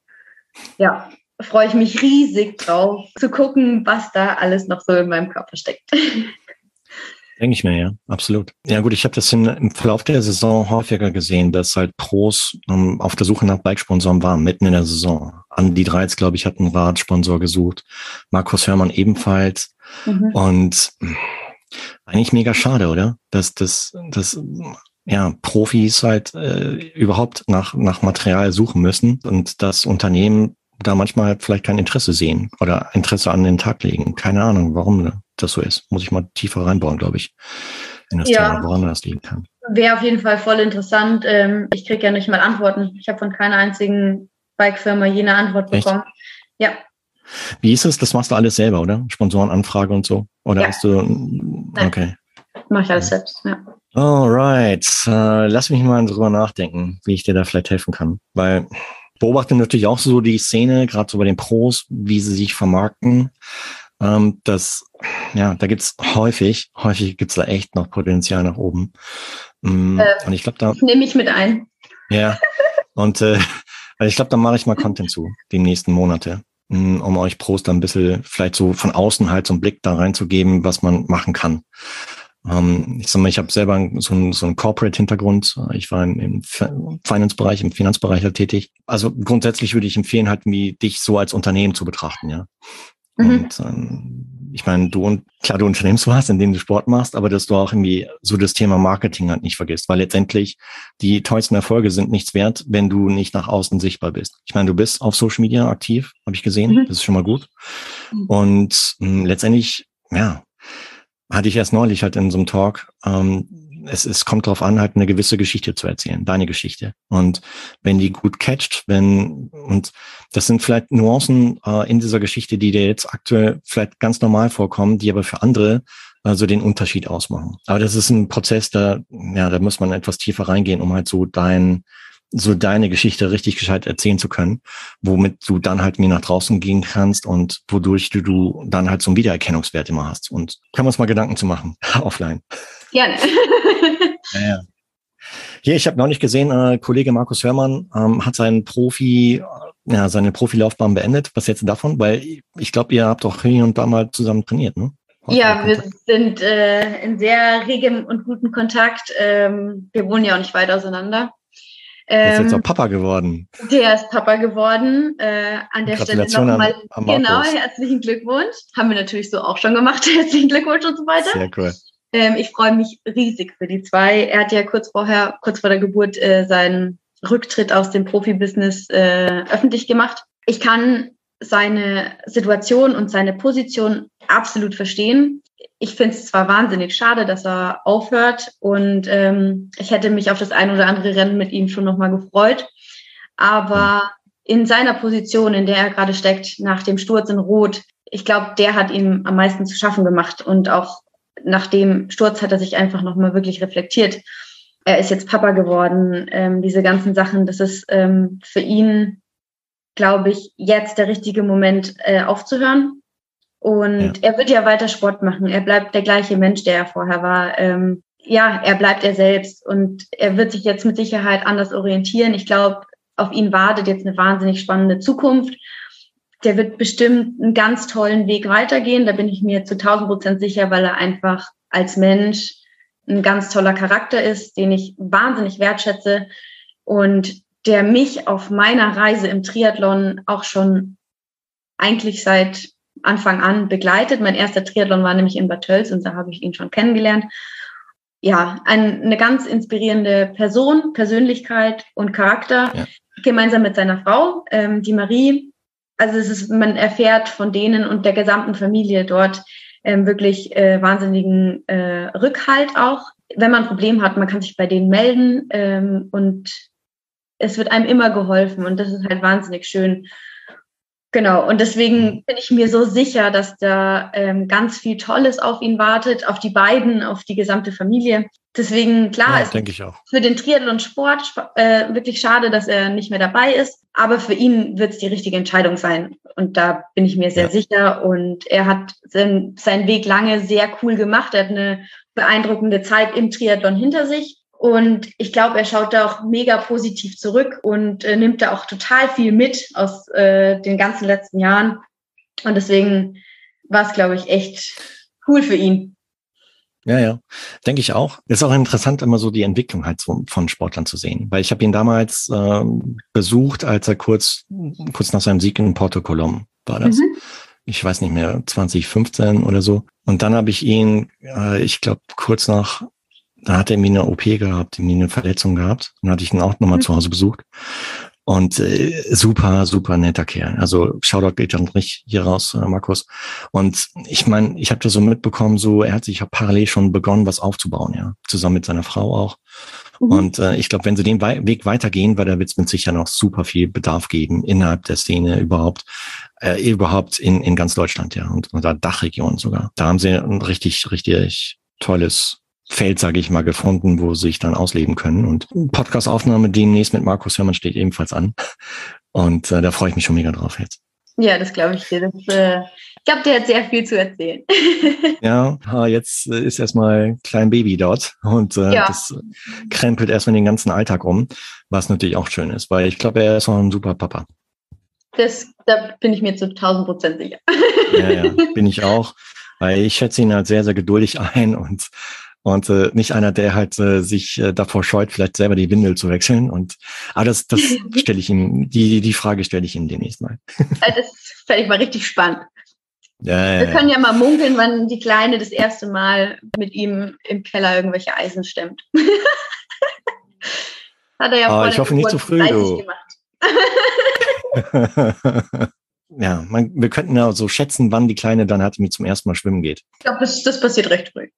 ja, freue ich mich riesig drauf, zu gucken, was da alles noch so in meinem Körper steckt. *laughs* Denke ich mir, ja, absolut. Ja gut, ich habe das in, im Verlauf der Saison häufiger gesehen, dass halt Pros um, auf der Suche nach Bike-Sponsoren waren, mitten in der Saison. Andi Dreiz, glaube ich, hat einen Radsponsor gesucht. Markus Hörmann ebenfalls. Mhm. Und eigentlich mega schade, oder? Dass das, das ja, Profis halt äh, überhaupt nach, nach Material suchen müssen und das Unternehmen da manchmal vielleicht kein Interesse sehen oder Interesse an den Tag legen. Keine Ahnung, warum das so ist. Muss ich mal tiefer reinbauen, glaube ich, in das ja. Thema, woran das liegen kann. Wäre auf jeden Fall voll interessant. Ähm, ich kriege ja nicht mal Antworten. Ich habe von keiner einzigen Bike-Firma jene Antwort bekommen. Echt? Ja. Wie ist es? Das machst du alles selber, oder? Sponsorenanfrage und so? Oder ja. hast du. Okay. Mache ich alles selbst, ja. Alright. Uh, lass mich mal drüber nachdenken, wie ich dir da vielleicht helfen kann. Weil beobachte natürlich auch so die Szene, gerade so bei den Pros, wie sie sich vermarkten. Ähm, das, ja, da gibt's häufig, häufig gibt's da echt noch Potenzial nach oben. Ähm, und ich glaube, da. Nehme ich mit ein. Ja. Und äh, also ich glaube, da mache ich mal Content zu, die nächsten Monate, mm, um euch Pros dann ein bisschen vielleicht so von außen halt so einen Blick da reinzugeben, was man machen kann. Ähm, ich sag mal, ich habe selber so einen, so einen Corporate-Hintergrund. Ich war im, im Finance-Bereich, im Finanzbereich halt tätig. Also grundsätzlich würde ich empfehlen, halt wie dich so als Unternehmen zu betrachten, ja. Mhm. Und ähm, ich meine, du und klar, du unternimmst was, in dem du Sport machst, aber dass du auch irgendwie so das Thema Marketing halt nicht vergisst, weil letztendlich die tollsten Erfolge sind nichts wert, wenn du nicht nach außen sichtbar bist. Ich meine, du bist auf Social Media aktiv, habe ich gesehen, mhm. das ist schon mal gut. Mhm. Und mh, hm, letztendlich, ja, hatte ich erst neulich halt in so einem Talk, ähm, es, es kommt darauf an, halt eine gewisse Geschichte zu erzählen, deine Geschichte. Und wenn die gut catcht, wenn, und das sind vielleicht Nuancen äh, in dieser Geschichte, die dir jetzt aktuell vielleicht ganz normal vorkommen, die aber für andere also den Unterschied ausmachen. Aber das ist ein Prozess, da, ja, da muss man etwas tiefer reingehen, um halt so dein, so deine Geschichte richtig gescheit erzählen zu können, womit du dann halt mir nach draußen gehen kannst und wodurch du, du dann halt so einen Wiedererkennungswert immer hast. Und kann man uns mal Gedanken zu machen, *laughs* offline. Gerne. *laughs* ja, ja. Hier, ich habe noch nicht gesehen, äh, Kollege Markus Hörmann ähm, hat seinen Profi, ja, seine Profilaufbahn beendet. Was jetzt davon? Weil ich glaube, ihr habt auch hier und da mal zusammen trainiert, ne? Ja, wir sind äh, in sehr regem und guten Kontakt. Ähm, wir wohnen ja auch nicht weit auseinander. Der ist jetzt auch ähm, Papa geworden. Der ist Papa geworden. Äh, an der Stelle nochmal genau, herzlichen Glückwunsch. Haben wir natürlich so auch schon gemacht. *laughs* herzlichen Glückwunsch und so weiter. Sehr cool. Ähm, ich freue mich riesig für die zwei. Er hat ja kurz vorher, kurz vor der Geburt, äh, seinen Rücktritt aus dem Profibusiness äh, öffentlich gemacht. Ich kann seine Situation und seine Position absolut verstehen ich finde es zwar wahnsinnig schade, dass er aufhört und ähm, ich hätte mich auf das ein oder andere Rennen mit ihm schon nochmal gefreut, aber in seiner Position, in der er gerade steckt, nach dem Sturz in Rot, ich glaube, der hat ihm am meisten zu schaffen gemacht. Und auch nach dem Sturz hat er sich einfach nochmal wirklich reflektiert. Er ist jetzt Papa geworden, ähm, diese ganzen Sachen, das ist ähm, für ihn, glaube ich, jetzt der richtige Moment äh, aufzuhören und ja. er wird ja weiter Sport machen. Er bleibt der gleiche Mensch, der er vorher war. Ähm, ja, er bleibt er selbst und er wird sich jetzt mit Sicherheit anders orientieren. Ich glaube, auf ihn wartet jetzt eine wahnsinnig spannende Zukunft. Der wird bestimmt einen ganz tollen Weg weitergehen. Da bin ich mir zu 1000 Prozent sicher, weil er einfach als Mensch ein ganz toller Charakter ist, den ich wahnsinnig wertschätze und der mich auf meiner Reise im Triathlon auch schon eigentlich seit Anfang an begleitet. Mein erster Triathlon war nämlich in Bad Tölz und da habe ich ihn schon kennengelernt. Ja, ein, eine ganz inspirierende Person, Persönlichkeit und Charakter, ja. gemeinsam mit seiner Frau, ähm, die Marie. Also es ist, man erfährt von denen und der gesamten Familie dort ähm, wirklich äh, wahnsinnigen äh, Rückhalt auch. Wenn man ein Problem hat, man kann sich bei denen melden ähm, und es wird einem immer geholfen und das ist halt wahnsinnig schön. Genau, und deswegen mhm. bin ich mir so sicher, dass da ähm, ganz viel Tolles auf ihn wartet, auf die beiden, auf die gesamte Familie. Deswegen, klar, ja, ist für den Triathlon-Sport äh, wirklich schade, dass er nicht mehr dabei ist. Aber für ihn wird es die richtige Entscheidung sein. Und da bin ich mir sehr ja. sicher. Und er hat seinen, seinen Weg lange sehr cool gemacht. Er hat eine beeindruckende Zeit im Triathlon hinter sich. Und ich glaube, er schaut da auch mega positiv zurück und äh, nimmt da auch total viel mit aus äh, den ganzen letzten Jahren. Und deswegen war es, glaube ich, echt cool für ihn. Ja, ja, denke ich auch. ist auch interessant, immer so die Entwicklung halt von Sportlern zu sehen, weil ich habe ihn damals äh, besucht, als er kurz kurz nach seinem Sieg in Porto Colom war das. Mhm. Ich weiß nicht mehr, 2015 oder so. Und dann habe ich ihn, äh, ich glaube, kurz nach da hat er mir eine OP gehabt, mir eine Verletzung gehabt. Dann hatte ich ihn auch nochmal mhm. zu Hause besucht. Und äh, super, super netter Kerl. Also Shoutout geht dann richtig hier raus, äh, Markus. Und ich meine, ich habe das so mitbekommen, so er hat sich ja parallel schon begonnen, was aufzubauen, ja, zusammen mit seiner Frau auch. Mhm. Und äh, ich glaube, wenn sie den We Weg weitergehen, weil da wird es mit sicher noch super viel Bedarf geben innerhalb der Szene überhaupt, äh, überhaupt in in ganz Deutschland, ja, und, und da Dachregion sogar. Da haben sie ein richtig, richtig tolles Feld, sage ich mal, gefunden, wo sie sich dann ausleben können. Und Podcast-Aufnahme demnächst mit Markus Hörmann steht ebenfalls an. Und äh, da freue ich mich schon mega drauf jetzt. Ja, das glaube ich dir. Das, äh, ich glaube, der hat sehr viel zu erzählen. *laughs* ja, jetzt äh, ist erstmal klein Baby dort und äh, ja. das krempelt erstmal den ganzen Alltag um, was natürlich auch schön ist, weil ich glaube, er ist auch ein super Papa. Das, da bin ich mir zu 1000 Prozent sicher. ja, ja, bin ich auch. Weil ich schätze ihn halt sehr, sehr geduldig *laughs* ein und und äh, nicht einer, der halt äh, sich äh, davor scheut, vielleicht selber die Windel zu wechseln. Und aber das, das *laughs* stelle ich ihm, die, die Frage stelle ich ihm demnächst mal. *laughs* das fände ich mal richtig spannend. Ja, Wir können ja mal munkeln, wann die Kleine das erste Mal mit ihm im Keller irgendwelche Eisen stemmt. *laughs* Hat er ja oh, ich hoffe nicht zu früh, du. ja, man, wir könnten ja so schätzen, wann die Kleine dann halt mit zum ersten Mal schwimmen geht. Ich glaube, das, das passiert recht früh.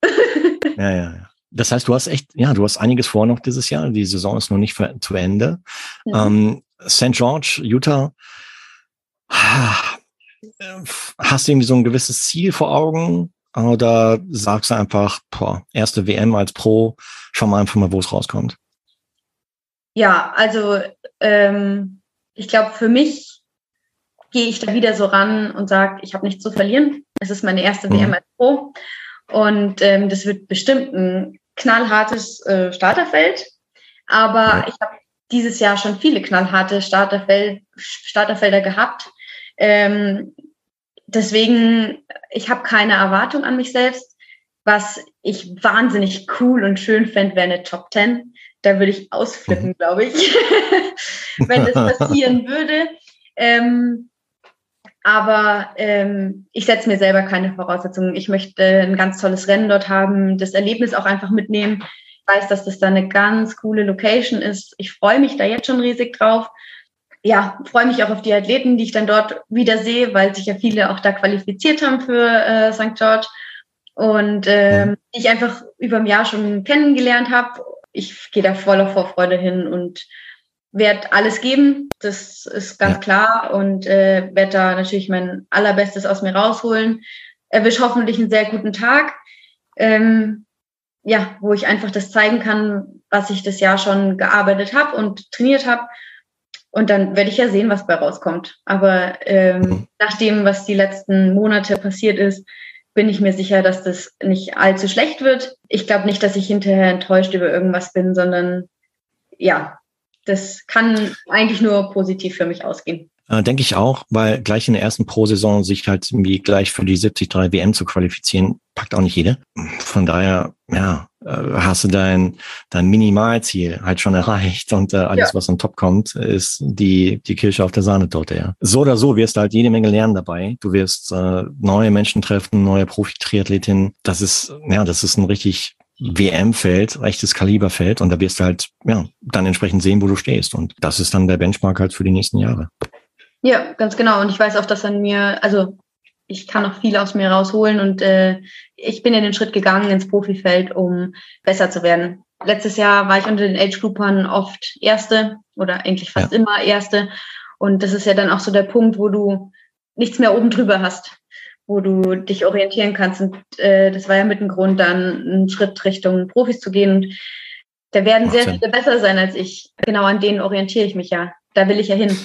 Ja, ja, ja. Das heißt, du hast echt, ja, du hast einiges vor noch dieses Jahr. Die Saison ist noch nicht zu Ende. Ja. Ähm, St. George, Utah. Hast du irgendwie so ein gewisses Ziel vor Augen? Oder sagst du einfach, boah, erste WM als Pro, schau mal einfach mal, wo es rauskommt? Ja, also ähm, ich glaube, für mich gehe ich da wieder so ran und sage, ich habe nichts zu verlieren. Es ist meine erste mhm. WM als Pro. Und ähm, das wird bestimmt ein knallhartes äh, Starterfeld. Aber ich habe dieses Jahr schon viele knallharte Starterfeld, Starterfelder gehabt. Ähm, deswegen, ich habe keine Erwartung an mich selbst. Was ich wahnsinnig cool und schön fände, wäre eine Top 10. Da würde ich ausflippen, mhm. glaube ich, *laughs* wenn das *laughs* passieren würde. Ähm, aber ähm, ich setze mir selber keine Voraussetzungen. Ich möchte ein ganz tolles Rennen dort haben, das Erlebnis auch einfach mitnehmen. Ich weiß, dass das da eine ganz coole Location ist. Ich freue mich da jetzt schon riesig drauf. Ja, freue mich auch auf die Athleten, die ich dann dort wieder sehe, weil sich ja viele auch da qualifiziert haben für äh, St. George und ähm, mhm. ich einfach über ein Jahr schon kennengelernt habe. Ich gehe da voller Vorfreude hin und werde alles geben, das ist ganz ja. klar und äh, werde da natürlich mein allerbestes aus mir rausholen. Erwisch hoffentlich einen sehr guten Tag, ähm, ja, wo ich einfach das zeigen kann, was ich das Jahr schon gearbeitet habe und trainiert habe. Und dann werde ich ja sehen, was bei rauskommt. Aber ähm, mhm. nach dem, was die letzten Monate passiert ist, bin ich mir sicher, dass das nicht allzu schlecht wird. Ich glaube nicht, dass ich hinterher enttäuscht über irgendwas bin, sondern ja, das kann eigentlich nur positiv für mich ausgehen. Äh, denke ich auch, weil gleich in der ersten Pro-Saison sich halt irgendwie gleich für die 73 WM zu qualifizieren, packt auch nicht jeder. Von daher, ja, äh, hast du dein, dein Minimalziel halt schon *laughs* erreicht und äh, alles, ja. was on top kommt, ist die, die Kirsche auf der Sahnetorte, ja. So oder so wirst du halt jede Menge lernen dabei. Du wirst äh, neue Menschen treffen, neue Profi-Triathletinnen. Das ist, ja, das ist ein richtig WM-Feld, rechtes Kaliberfeld und da wirst du halt ja dann entsprechend sehen, wo du stehst und das ist dann der Benchmark halt für die nächsten Jahre. Ja, ganz genau und ich weiß auch, dass an mir, also ich kann noch viel aus mir rausholen und äh, ich bin in den Schritt gegangen ins Profifeld, um besser zu werden. Letztes Jahr war ich unter den Age-Groupern oft Erste oder eigentlich fast ja. immer Erste und das ist ja dann auch so der Punkt, wo du nichts mehr oben drüber hast, wo du dich orientieren kannst. Und äh, das war ja mit dem Grund, dann einen Schritt Richtung Profis zu gehen. Und da werden sehr viele besser sein als ich. Genau an denen orientiere ich mich ja. Da will ich ja hin.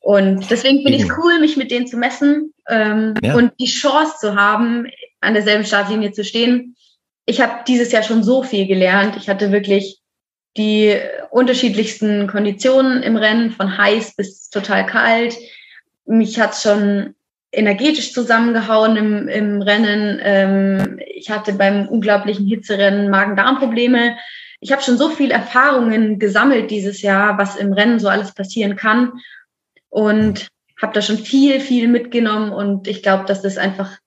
Und deswegen finde ich es cool, mich mit denen zu messen ähm, ja. und die Chance zu haben, an derselben Startlinie zu stehen. Ich habe dieses Jahr schon so viel gelernt. Ich hatte wirklich die unterschiedlichsten Konditionen im Rennen, von heiß bis total kalt. Mich hat schon energetisch zusammengehauen im, im Rennen. Ähm, ich hatte beim unglaublichen Hitzerennen Magen-Darm-Probleme. Ich habe schon so viel Erfahrungen gesammelt dieses Jahr, was im Rennen so alles passieren kann und habe da schon viel, viel mitgenommen und ich glaube, dass das einfach,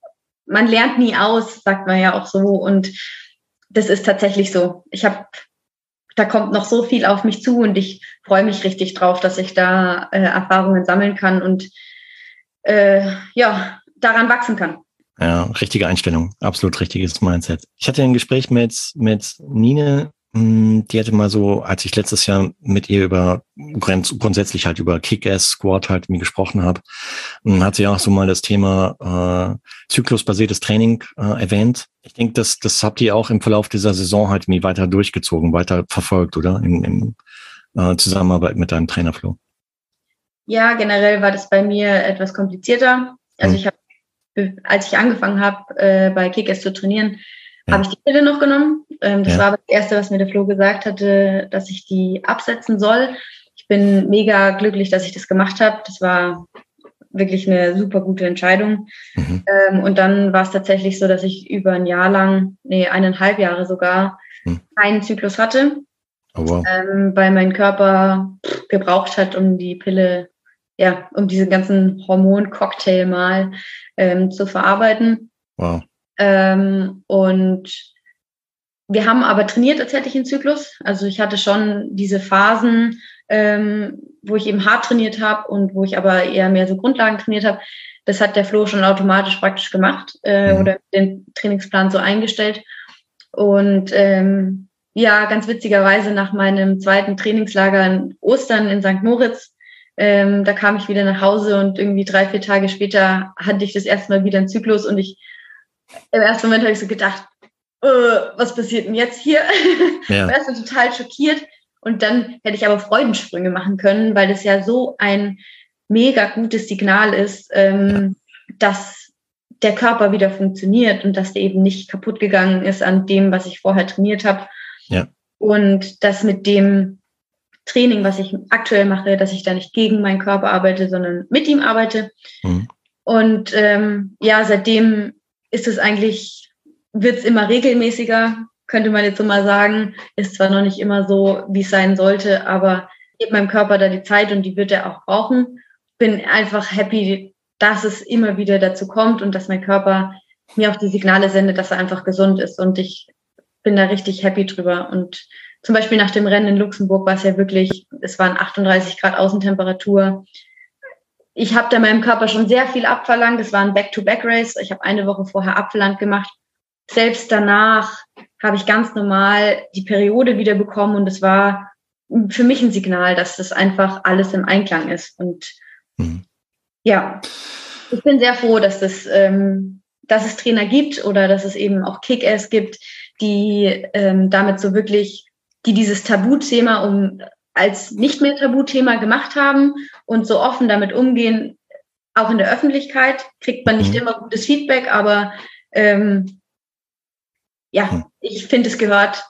man lernt nie aus, sagt man ja auch so und das ist tatsächlich so. Ich habe, da kommt noch so viel auf mich zu und ich freue mich richtig drauf, dass ich da äh, Erfahrungen sammeln kann und äh, ja, daran wachsen kann. Ja, richtige Einstellung, absolut richtiges Mindset. Ich hatte ein Gespräch mit, mit Nine hm, die hatte mal so, als ich letztes Jahr mit ihr über grundsätzlich halt über Kick-Ass Squad halt mir gesprochen habe, hm, hat sie auch so mal das Thema äh, zyklusbasiertes Training äh, erwähnt. Ich denke, das, das habt ihr auch im Verlauf dieser Saison halt mir weiter durchgezogen, weiter verfolgt, oder? In, in äh, Zusammenarbeit mit deinem Trainer Flo. Ja, generell war das bei mir etwas komplizierter. Also hm. ich habe, als ich angefangen habe, äh, bei Kick-Ass zu trainieren, ja. habe ich die Pille noch genommen. Ähm, das ja. war aber das Erste, was mir der Flo gesagt hatte, dass ich die absetzen soll. Ich bin mega glücklich, dass ich das gemacht habe. Das war wirklich eine super gute Entscheidung. Mhm. Ähm, und dann war es tatsächlich so, dass ich über ein Jahr lang, nee, eineinhalb Jahre sogar, mhm. keinen Zyklus hatte. Wow. ähm, weil mein Körper gebraucht hat, um die Pille, ja, um diesen ganzen Hormoncocktail mal ähm, zu verarbeiten. Wow. Ähm, und wir haben aber trainiert, als hätte ich einen Zyklus. Also ich hatte schon diese Phasen, ähm, wo ich eben hart trainiert habe und wo ich aber eher mehr so Grundlagen trainiert habe. Das hat der Flo schon automatisch praktisch gemacht äh, mhm. oder den Trainingsplan so eingestellt. Und ähm, ja, ganz witzigerweise nach meinem zweiten Trainingslager in Ostern in St. Moritz, ähm, da kam ich wieder nach Hause und irgendwie drei, vier Tage später hatte ich das erste Mal wieder einen Zyklus und ich im ersten Moment habe ich so gedacht, äh, was passiert denn jetzt hier? *laughs* Ja. war erst total schockiert. Und dann hätte ich aber Freudensprünge machen können, weil das ja so ein mega gutes Signal ist, ähm, ja. dass der Körper wieder funktioniert und dass der eben nicht kaputt gegangen ist an dem, was ich vorher trainiert habe. Ja. Und dass mit dem Training, was ich aktuell mache, dass ich da nicht gegen meinen Körper arbeite, sondern mit ihm arbeite. Mhm. Und ähm, ja, seitdem ist es eigentlich, wird es immer regelmäßiger, könnte man jetzt so mal sagen. Ist zwar noch nicht immer so, wie es sein sollte, aber ich gebe meinem Körper da die Zeit und die wird er auch brauchen. Bin einfach happy, dass es immer wieder dazu kommt und dass mein Körper mir auch die Signale sendet, dass er einfach gesund ist. Und ich bin da richtig happy drüber. Und zum Beispiel nach dem Rennen in Luxemburg war es ja wirklich, es waren 38 Grad Außentemperatur ich habe da meinem Körper schon sehr viel abverlangt. Es war ein Back-to-Back-Race. Ich habe eine Woche vorher Abverlangt gemacht. Selbst danach habe ich ganz normal die Periode wieder bekommen und es war für mich ein Signal, dass das einfach alles im Einklang ist. Und mhm. ja, ich bin sehr froh, dass das, ähm, dass es Trainer gibt oder dass es eben auch Kick-Ass gibt, die ähm, damit so wirklich, die dieses Tabuthema um als nicht mehr Tabuthema gemacht haben und so offen damit umgehen, auch in der Öffentlichkeit kriegt man nicht mhm. immer gutes Feedback, aber ähm, ja, mhm. ich finde, es gehört,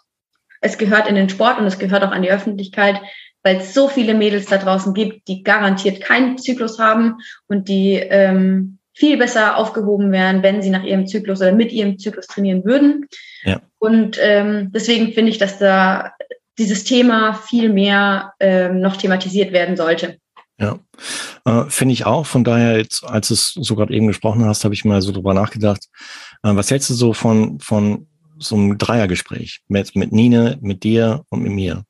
es gehört in den Sport und es gehört auch an die Öffentlichkeit, weil es so viele Mädels da draußen gibt, die garantiert keinen Zyklus haben und die ähm, viel besser aufgehoben wären, wenn sie nach ihrem Zyklus oder mit ihrem Zyklus trainieren würden. Ja. Und ähm, deswegen finde ich, dass da dieses Thema viel mehr ähm, noch thematisiert werden sollte. Ja, äh, finde ich auch. Von daher, jetzt, als es so gerade eben gesprochen hast, habe ich mal so drüber nachgedacht. Äh, was hältst du so von, von so einem Dreiergespräch mit, mit Nine, mit dir und mit mir,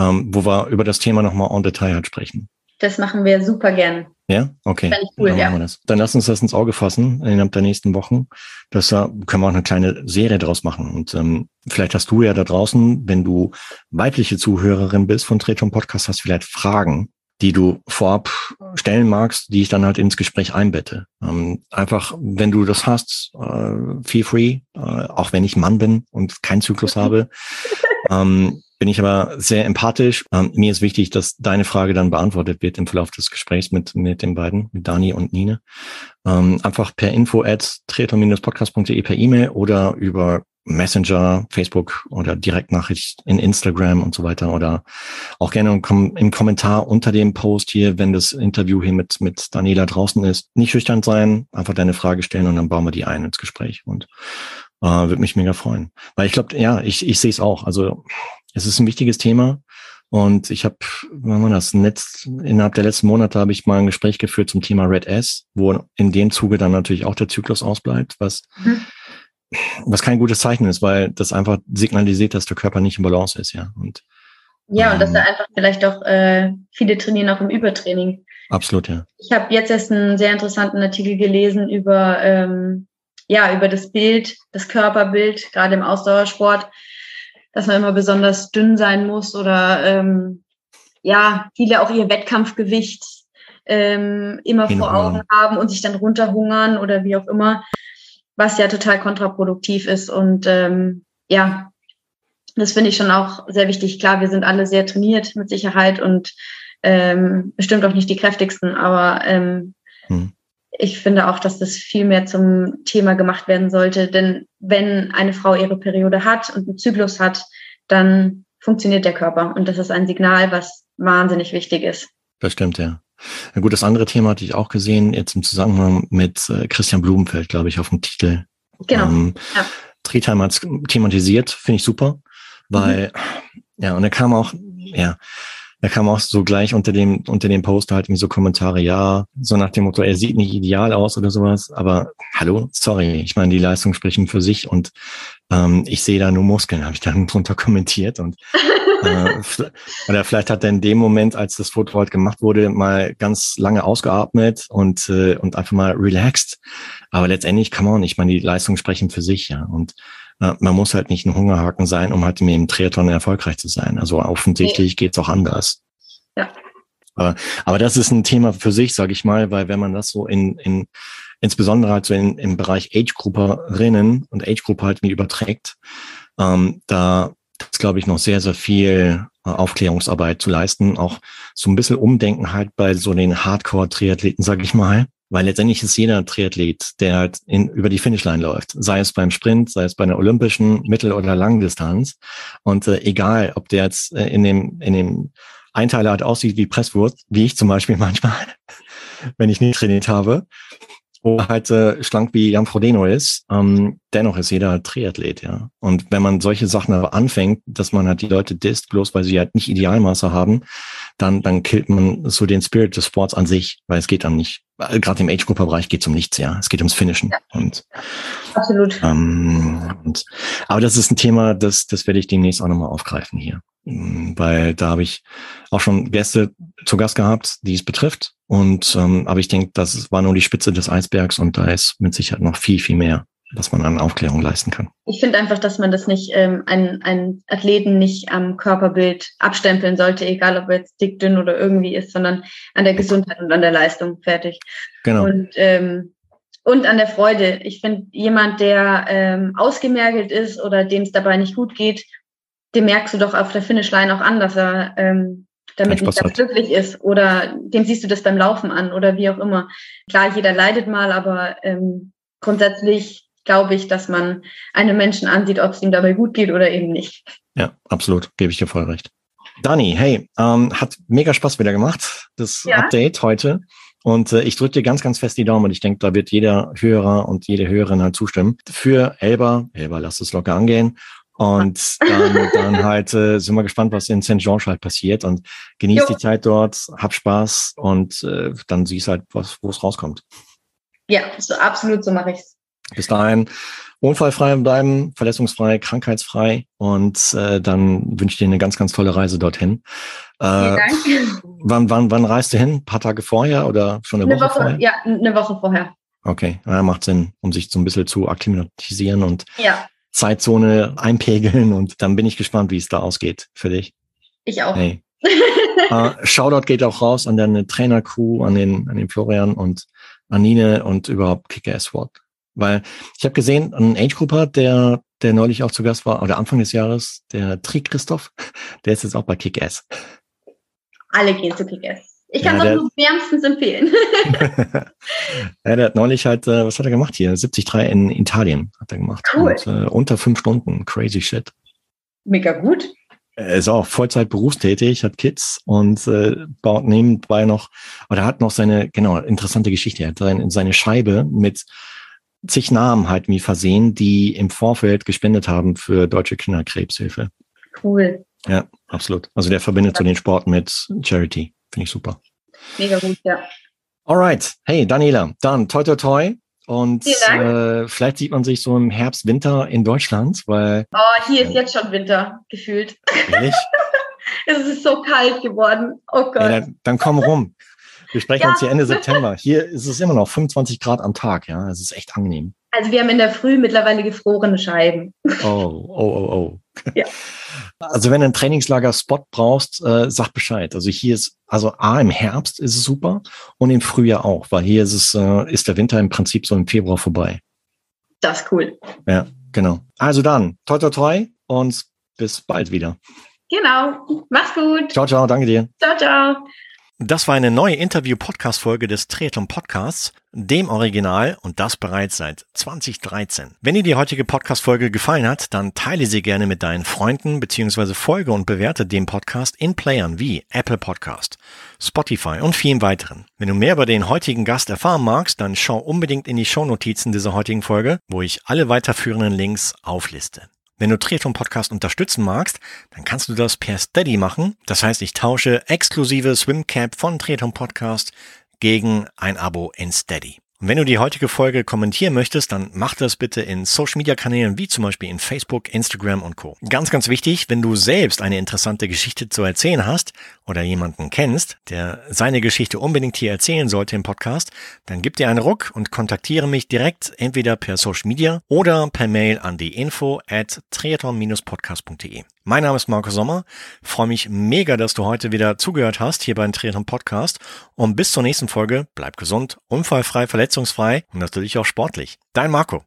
ähm, wo wir über das Thema nochmal en Detail halt sprechen? Das machen wir super gern. Ja, okay. Cool, Dann, ja. Dann lass uns das ins Auge fassen innerhalb der nächsten Wochen. Das uh, können wir auch eine kleine Serie draus machen. Und ähm, vielleicht hast du ja da draußen, wenn du weibliche Zuhörerin bist von Treton Podcast, hast vielleicht Fragen die du vorab stellen magst, die ich dann halt ins Gespräch einbette. Ähm, einfach, wenn du das hast, äh, feel free, äh, auch wenn ich Mann bin und keinen Zyklus *laughs* habe. Ähm, bin ich aber sehr empathisch. Ähm, mir ist wichtig, dass deine Frage dann beantwortet wird im Verlauf des Gesprächs mit, mit den beiden, mit Dani und Nine. Ähm, einfach per info at triathlon-podcast.de per E-Mail oder über Messenger, Facebook oder Direktnachricht in Instagram und so weiter oder auch gerne im, Kommentar unter dem Post hier, wenn das Interview hier mit, mit Daniela draußen ist. Nicht schüchtern sein, einfach deine Frage stellen und dann bauen wir die ein ins Gespräch und äh, würde mich mega freuen. Weil ich glaube, ja, ich, ich sehe es auch. Also es ist ein wichtiges Thema. Und ich habe, wann war das? Netz, innerhalb der letzten Monate habe ich mal ein Gespräch geführt zum Thema Red S, wo in dem Zuge dann natürlich auch der Zyklus ausbleibt, was, mhm. Was kein gutes Zeichen ist, weil das einfach signalisiert, dass der Körper nicht im Balance ist, ja. Und, ja, ähm, und dass da einfach vielleicht auch äh, viele trainieren auch im Übertraining. Absolut, ja. Ich habe jetzt erst einen sehr interessanten Artikel gelesen über ähm, ja über das Bild, das Körperbild, gerade im Ausdauersport dass man immer besonders dünn sein muss oder ähm, ja, viele auch ihr Wettkampfgewicht ähm, immer vor Augen haben und sich dann runterhungern oder wie auch immer, was ja total kontraproduktiv ist. Und ähm, ja, das finde ich schon auch sehr wichtig. Klar, wir sind alle sehr trainiert mit Sicherheit und ähm, bestimmt auch nicht die kräftigsten, aber ähm, hm ich finde auch, dass das viel mehr zum Thema gemacht werden sollte. Denn wenn eine Frau ihre Periode hat und einen Zyklus hat, dann funktioniert der Körper. Und das ist ein Signal, was wahnsinnig wichtig ist. Das stimmt, ja. Ein gutes andere Thema hatte ich auch gesehen, jetzt im Zusammenhang mit äh, Christian Blumenfeld, glaube ich, auf dem Titel. Genau. Ähm, ja. Treetime hat thematisiert, finde ich super, weil, mhm. ja, und er kam auch, ja, da kam auch so gleich unter dem, unter dem Post halt so Kommentare, ja, so nach dem Motto, er sieht nicht ideal aus oder sowas, aber hallo, sorry, ich meine, die Leistungen sprechen für sich und ähm, ich sehe da nur Muskeln, habe ich dann *laughs* drunter kommentiert und *laughs* äh, *laughs* oder vielleicht hat er in dem Moment, als das Foto halt gemacht wurde, mal ganz lange ausgeatmet und äh, und einfach mal relaxed. Aber letztendlich kann man, ich meine, die Leistungen sprechen für sich, ja und man muss halt nicht ein Hungerhaken sein, um halt im Triathlon erfolgreich zu sein. Also offensichtlich nee. geht's auch anders. Ja. Aber, aber das ist ein Thema für sich, sage ich mal, weil wenn man das so in, in insbesondere halt so in, im Bereich Age-Grupperinnen und Age-Gruppe halt mit überträgt, ähm, da ist, glaube ich, noch sehr, sehr viel äh, Aufklärungsarbeit zu leisten. Auch so ein bisschen Umdenken halt bei so den Hardcore-Triathleten, sage ich mal. Weil letztendlich ist jeder Triathlet, der halt in, über die Finishline läuft, sei es beim Sprint, sei es bei einer olympischen Mittel- oder Langdistanz. Und äh, egal, ob der jetzt äh, in dem, in dem Einteiler halt aussieht wie Presswurst, wie ich zum Beispiel *laughs* manchmal, wenn ich nicht trainiert habe, oder halt äh, schlank wie Jan Frodeno ist, ähm, dennoch ist jeder Triathlet, ja. Und wenn man solche Sachen aber anfängt, dass man halt die Leute disst, bloß weil sie halt nicht Idealmaße haben, dann, dann killt man so den Spirit des Sports an sich, weil es geht dann nicht. Gerade im Age-Grupper-Bereich geht es um nichts, ja. Es geht ums Finishen. Ja. Und, Absolut. Ähm, und, aber das ist ein Thema, das, das werde ich demnächst auch nochmal aufgreifen hier. Weil da habe ich auch schon Gäste zu Gast gehabt, die es betrifft. Und ähm, aber ich denke, das war nur die Spitze des Eisbergs und da ist mit Sicherheit noch viel, viel mehr, was man an Aufklärung leisten kann. Ich finde einfach, dass man das nicht, ähm, einen, einen Athleten nicht am Körperbild abstempeln sollte, egal ob er jetzt dick, dünn oder irgendwie ist, sondern an der Gesundheit und an der Leistung fertig. Genau. Und ähm, und an der Freude. Ich finde, jemand, der ähm, ausgemergelt ist oder dem es dabei nicht gut geht dem merkst du doch auf der Finishline auch an, dass er ähm, damit nicht ganz glücklich ist. Oder dem siehst du das beim Laufen an oder wie auch immer. Klar, jeder leidet mal, aber ähm, grundsätzlich glaube ich, dass man einem Menschen ansieht, ob es ihm dabei gut geht oder eben nicht. Ja, absolut, gebe ich dir voll recht. Dani, hey, ähm, hat mega Spaß wieder gemacht, das ja. Update heute. Und äh, ich drücke dir ganz, ganz fest die Daumen. Ich denke, da wird jeder Hörer und jede Hörerin halt zustimmen. Für Elba, Elba, lass es locker angehen. Und dann, dann *laughs* halt äh, sind wir gespannt, was in St. George halt passiert und genießt jo. die Zeit dort, hab Spaß und äh, dann siehst halt, wo es rauskommt. Ja, so absolut, so mache ich's. Bis dahin unfallfrei bleiben, verletzungsfrei, krankheitsfrei und äh, dann wünsche ich dir eine ganz, ganz tolle Reise dorthin. Äh, Vielen Dank. Wann, wann, wann reist du hin? Ein paar Tage vorher oder schon eine, eine Woche, Woche vorher? Ja, eine Woche vorher. Okay, ja, macht Sinn, um sich so ein bisschen zu akklimatisieren und ja. Zeitzone einpegeln und dann bin ich gespannt, wie es da ausgeht für dich. Ich auch. Hey, uh, Shoutout geht auch raus an deine Trainer-Crew, an den, an den Florian und Anine und überhaupt Kick-Ass Squad. Weil ich habe gesehen, ein Age-Grupper, der, der neulich auch zu Gast war, oder Anfang des Jahres, der Tri Christoph, *laughs* der ist jetzt auch bei Kick-Ass. Alle gehen zu Kick-Ass. Ich kann es ja, auch nur wärmstens empfehlen. *laughs* ja, der hat neulich halt, äh, was hat er gemacht hier? 73 in Italien hat er gemacht. Cool. Und, äh, unter fünf Stunden. Crazy shit. Mega gut. Er ist auch Vollzeit berufstätig, hat Kids und äh, baut nebenbei noch, oder hat noch seine, genau, interessante Geschichte. Er hat seine, seine Scheibe mit zig Namen halt wie versehen, die im Vorfeld gespendet haben für Deutsche Kinderkrebshilfe. Cool. Ja, absolut. Also der verbindet so den Sport mit Charity. Finde ich super. Mega gut, ja. Alright. Hey, Daniela, dann toi toi toi. Und äh, vielleicht sieht man sich so im Herbst, Winter in Deutschland, weil. Oh, hier ist jetzt schon Winter, gefühlt. Ehrlich? *laughs* es ist so kalt geworden. Oh Gott. Ja, dann, dann, komm rum. Wir sprechen ja. uns hier Ende *laughs* September. Hier ist es immer noch 25 Grad am Tag, ja. Es ist echt angenehm. Also wir haben in der Früh mittlerweile gefrorene Scheiben. Oh, oh, oh, oh. Ja. *laughs* Also wenn du ein Trainingslager-Spot brauchst, äh, sag Bescheid. Also hier ist, also A, im Herbst ist es super und im Frühjahr auch, weil hier ist es, äh, ist der Winter im Prinzip so im Februar vorbei. Das ist cool. Ja, genau. Also dann, toi toi toi und bis bald wieder. Genau. Mach's gut. Ciao, ciao. Danke dir. Ciao, ciao. Das war eine neue Interview-Podcast-Folge des Triathlon Podcasts, dem Original und das bereits seit 2013. Wenn dir die heutige Podcast-Folge gefallen hat, dann teile sie gerne mit deinen Freunden bzw. folge und bewerte den Podcast in Playern wie Apple Podcast, Spotify und vielen weiteren. Wenn du mehr über den heutigen Gast erfahren magst, dann schau unbedingt in die Shownotizen dieser heutigen Folge, wo ich alle weiterführenden Links aufliste. Wenn du Triathlon Podcast unterstützen magst, dann kannst du das per Steady machen. Das heißt, ich tausche exklusive Swimcap von Triathlon Podcast gegen ein Abo in Steady. Und wenn du die heutige Folge kommentieren möchtest, dann mach das bitte in Social Media Kanälen wie zum Beispiel in Facebook, Instagram und Co. Ganz, ganz wichtig, wenn du selbst eine interessante Geschichte zu erzählen hast oder jemanden kennst, der seine Geschichte unbedingt hier erzählen sollte im Podcast, dann gib dir einen Ruck und kontaktiere mich direkt entweder per Social Media oder per Mail an die info at triathlon-podcast.de. Mein Name ist Marco Sommer. freue mich mega, dass du heute wieder zugehört hast hier beim Triathlon Podcast. Und bis zur nächsten Folge bleib gesund, unfallfrei, verletzungsfrei und natürlich auch sportlich. Dein Marco.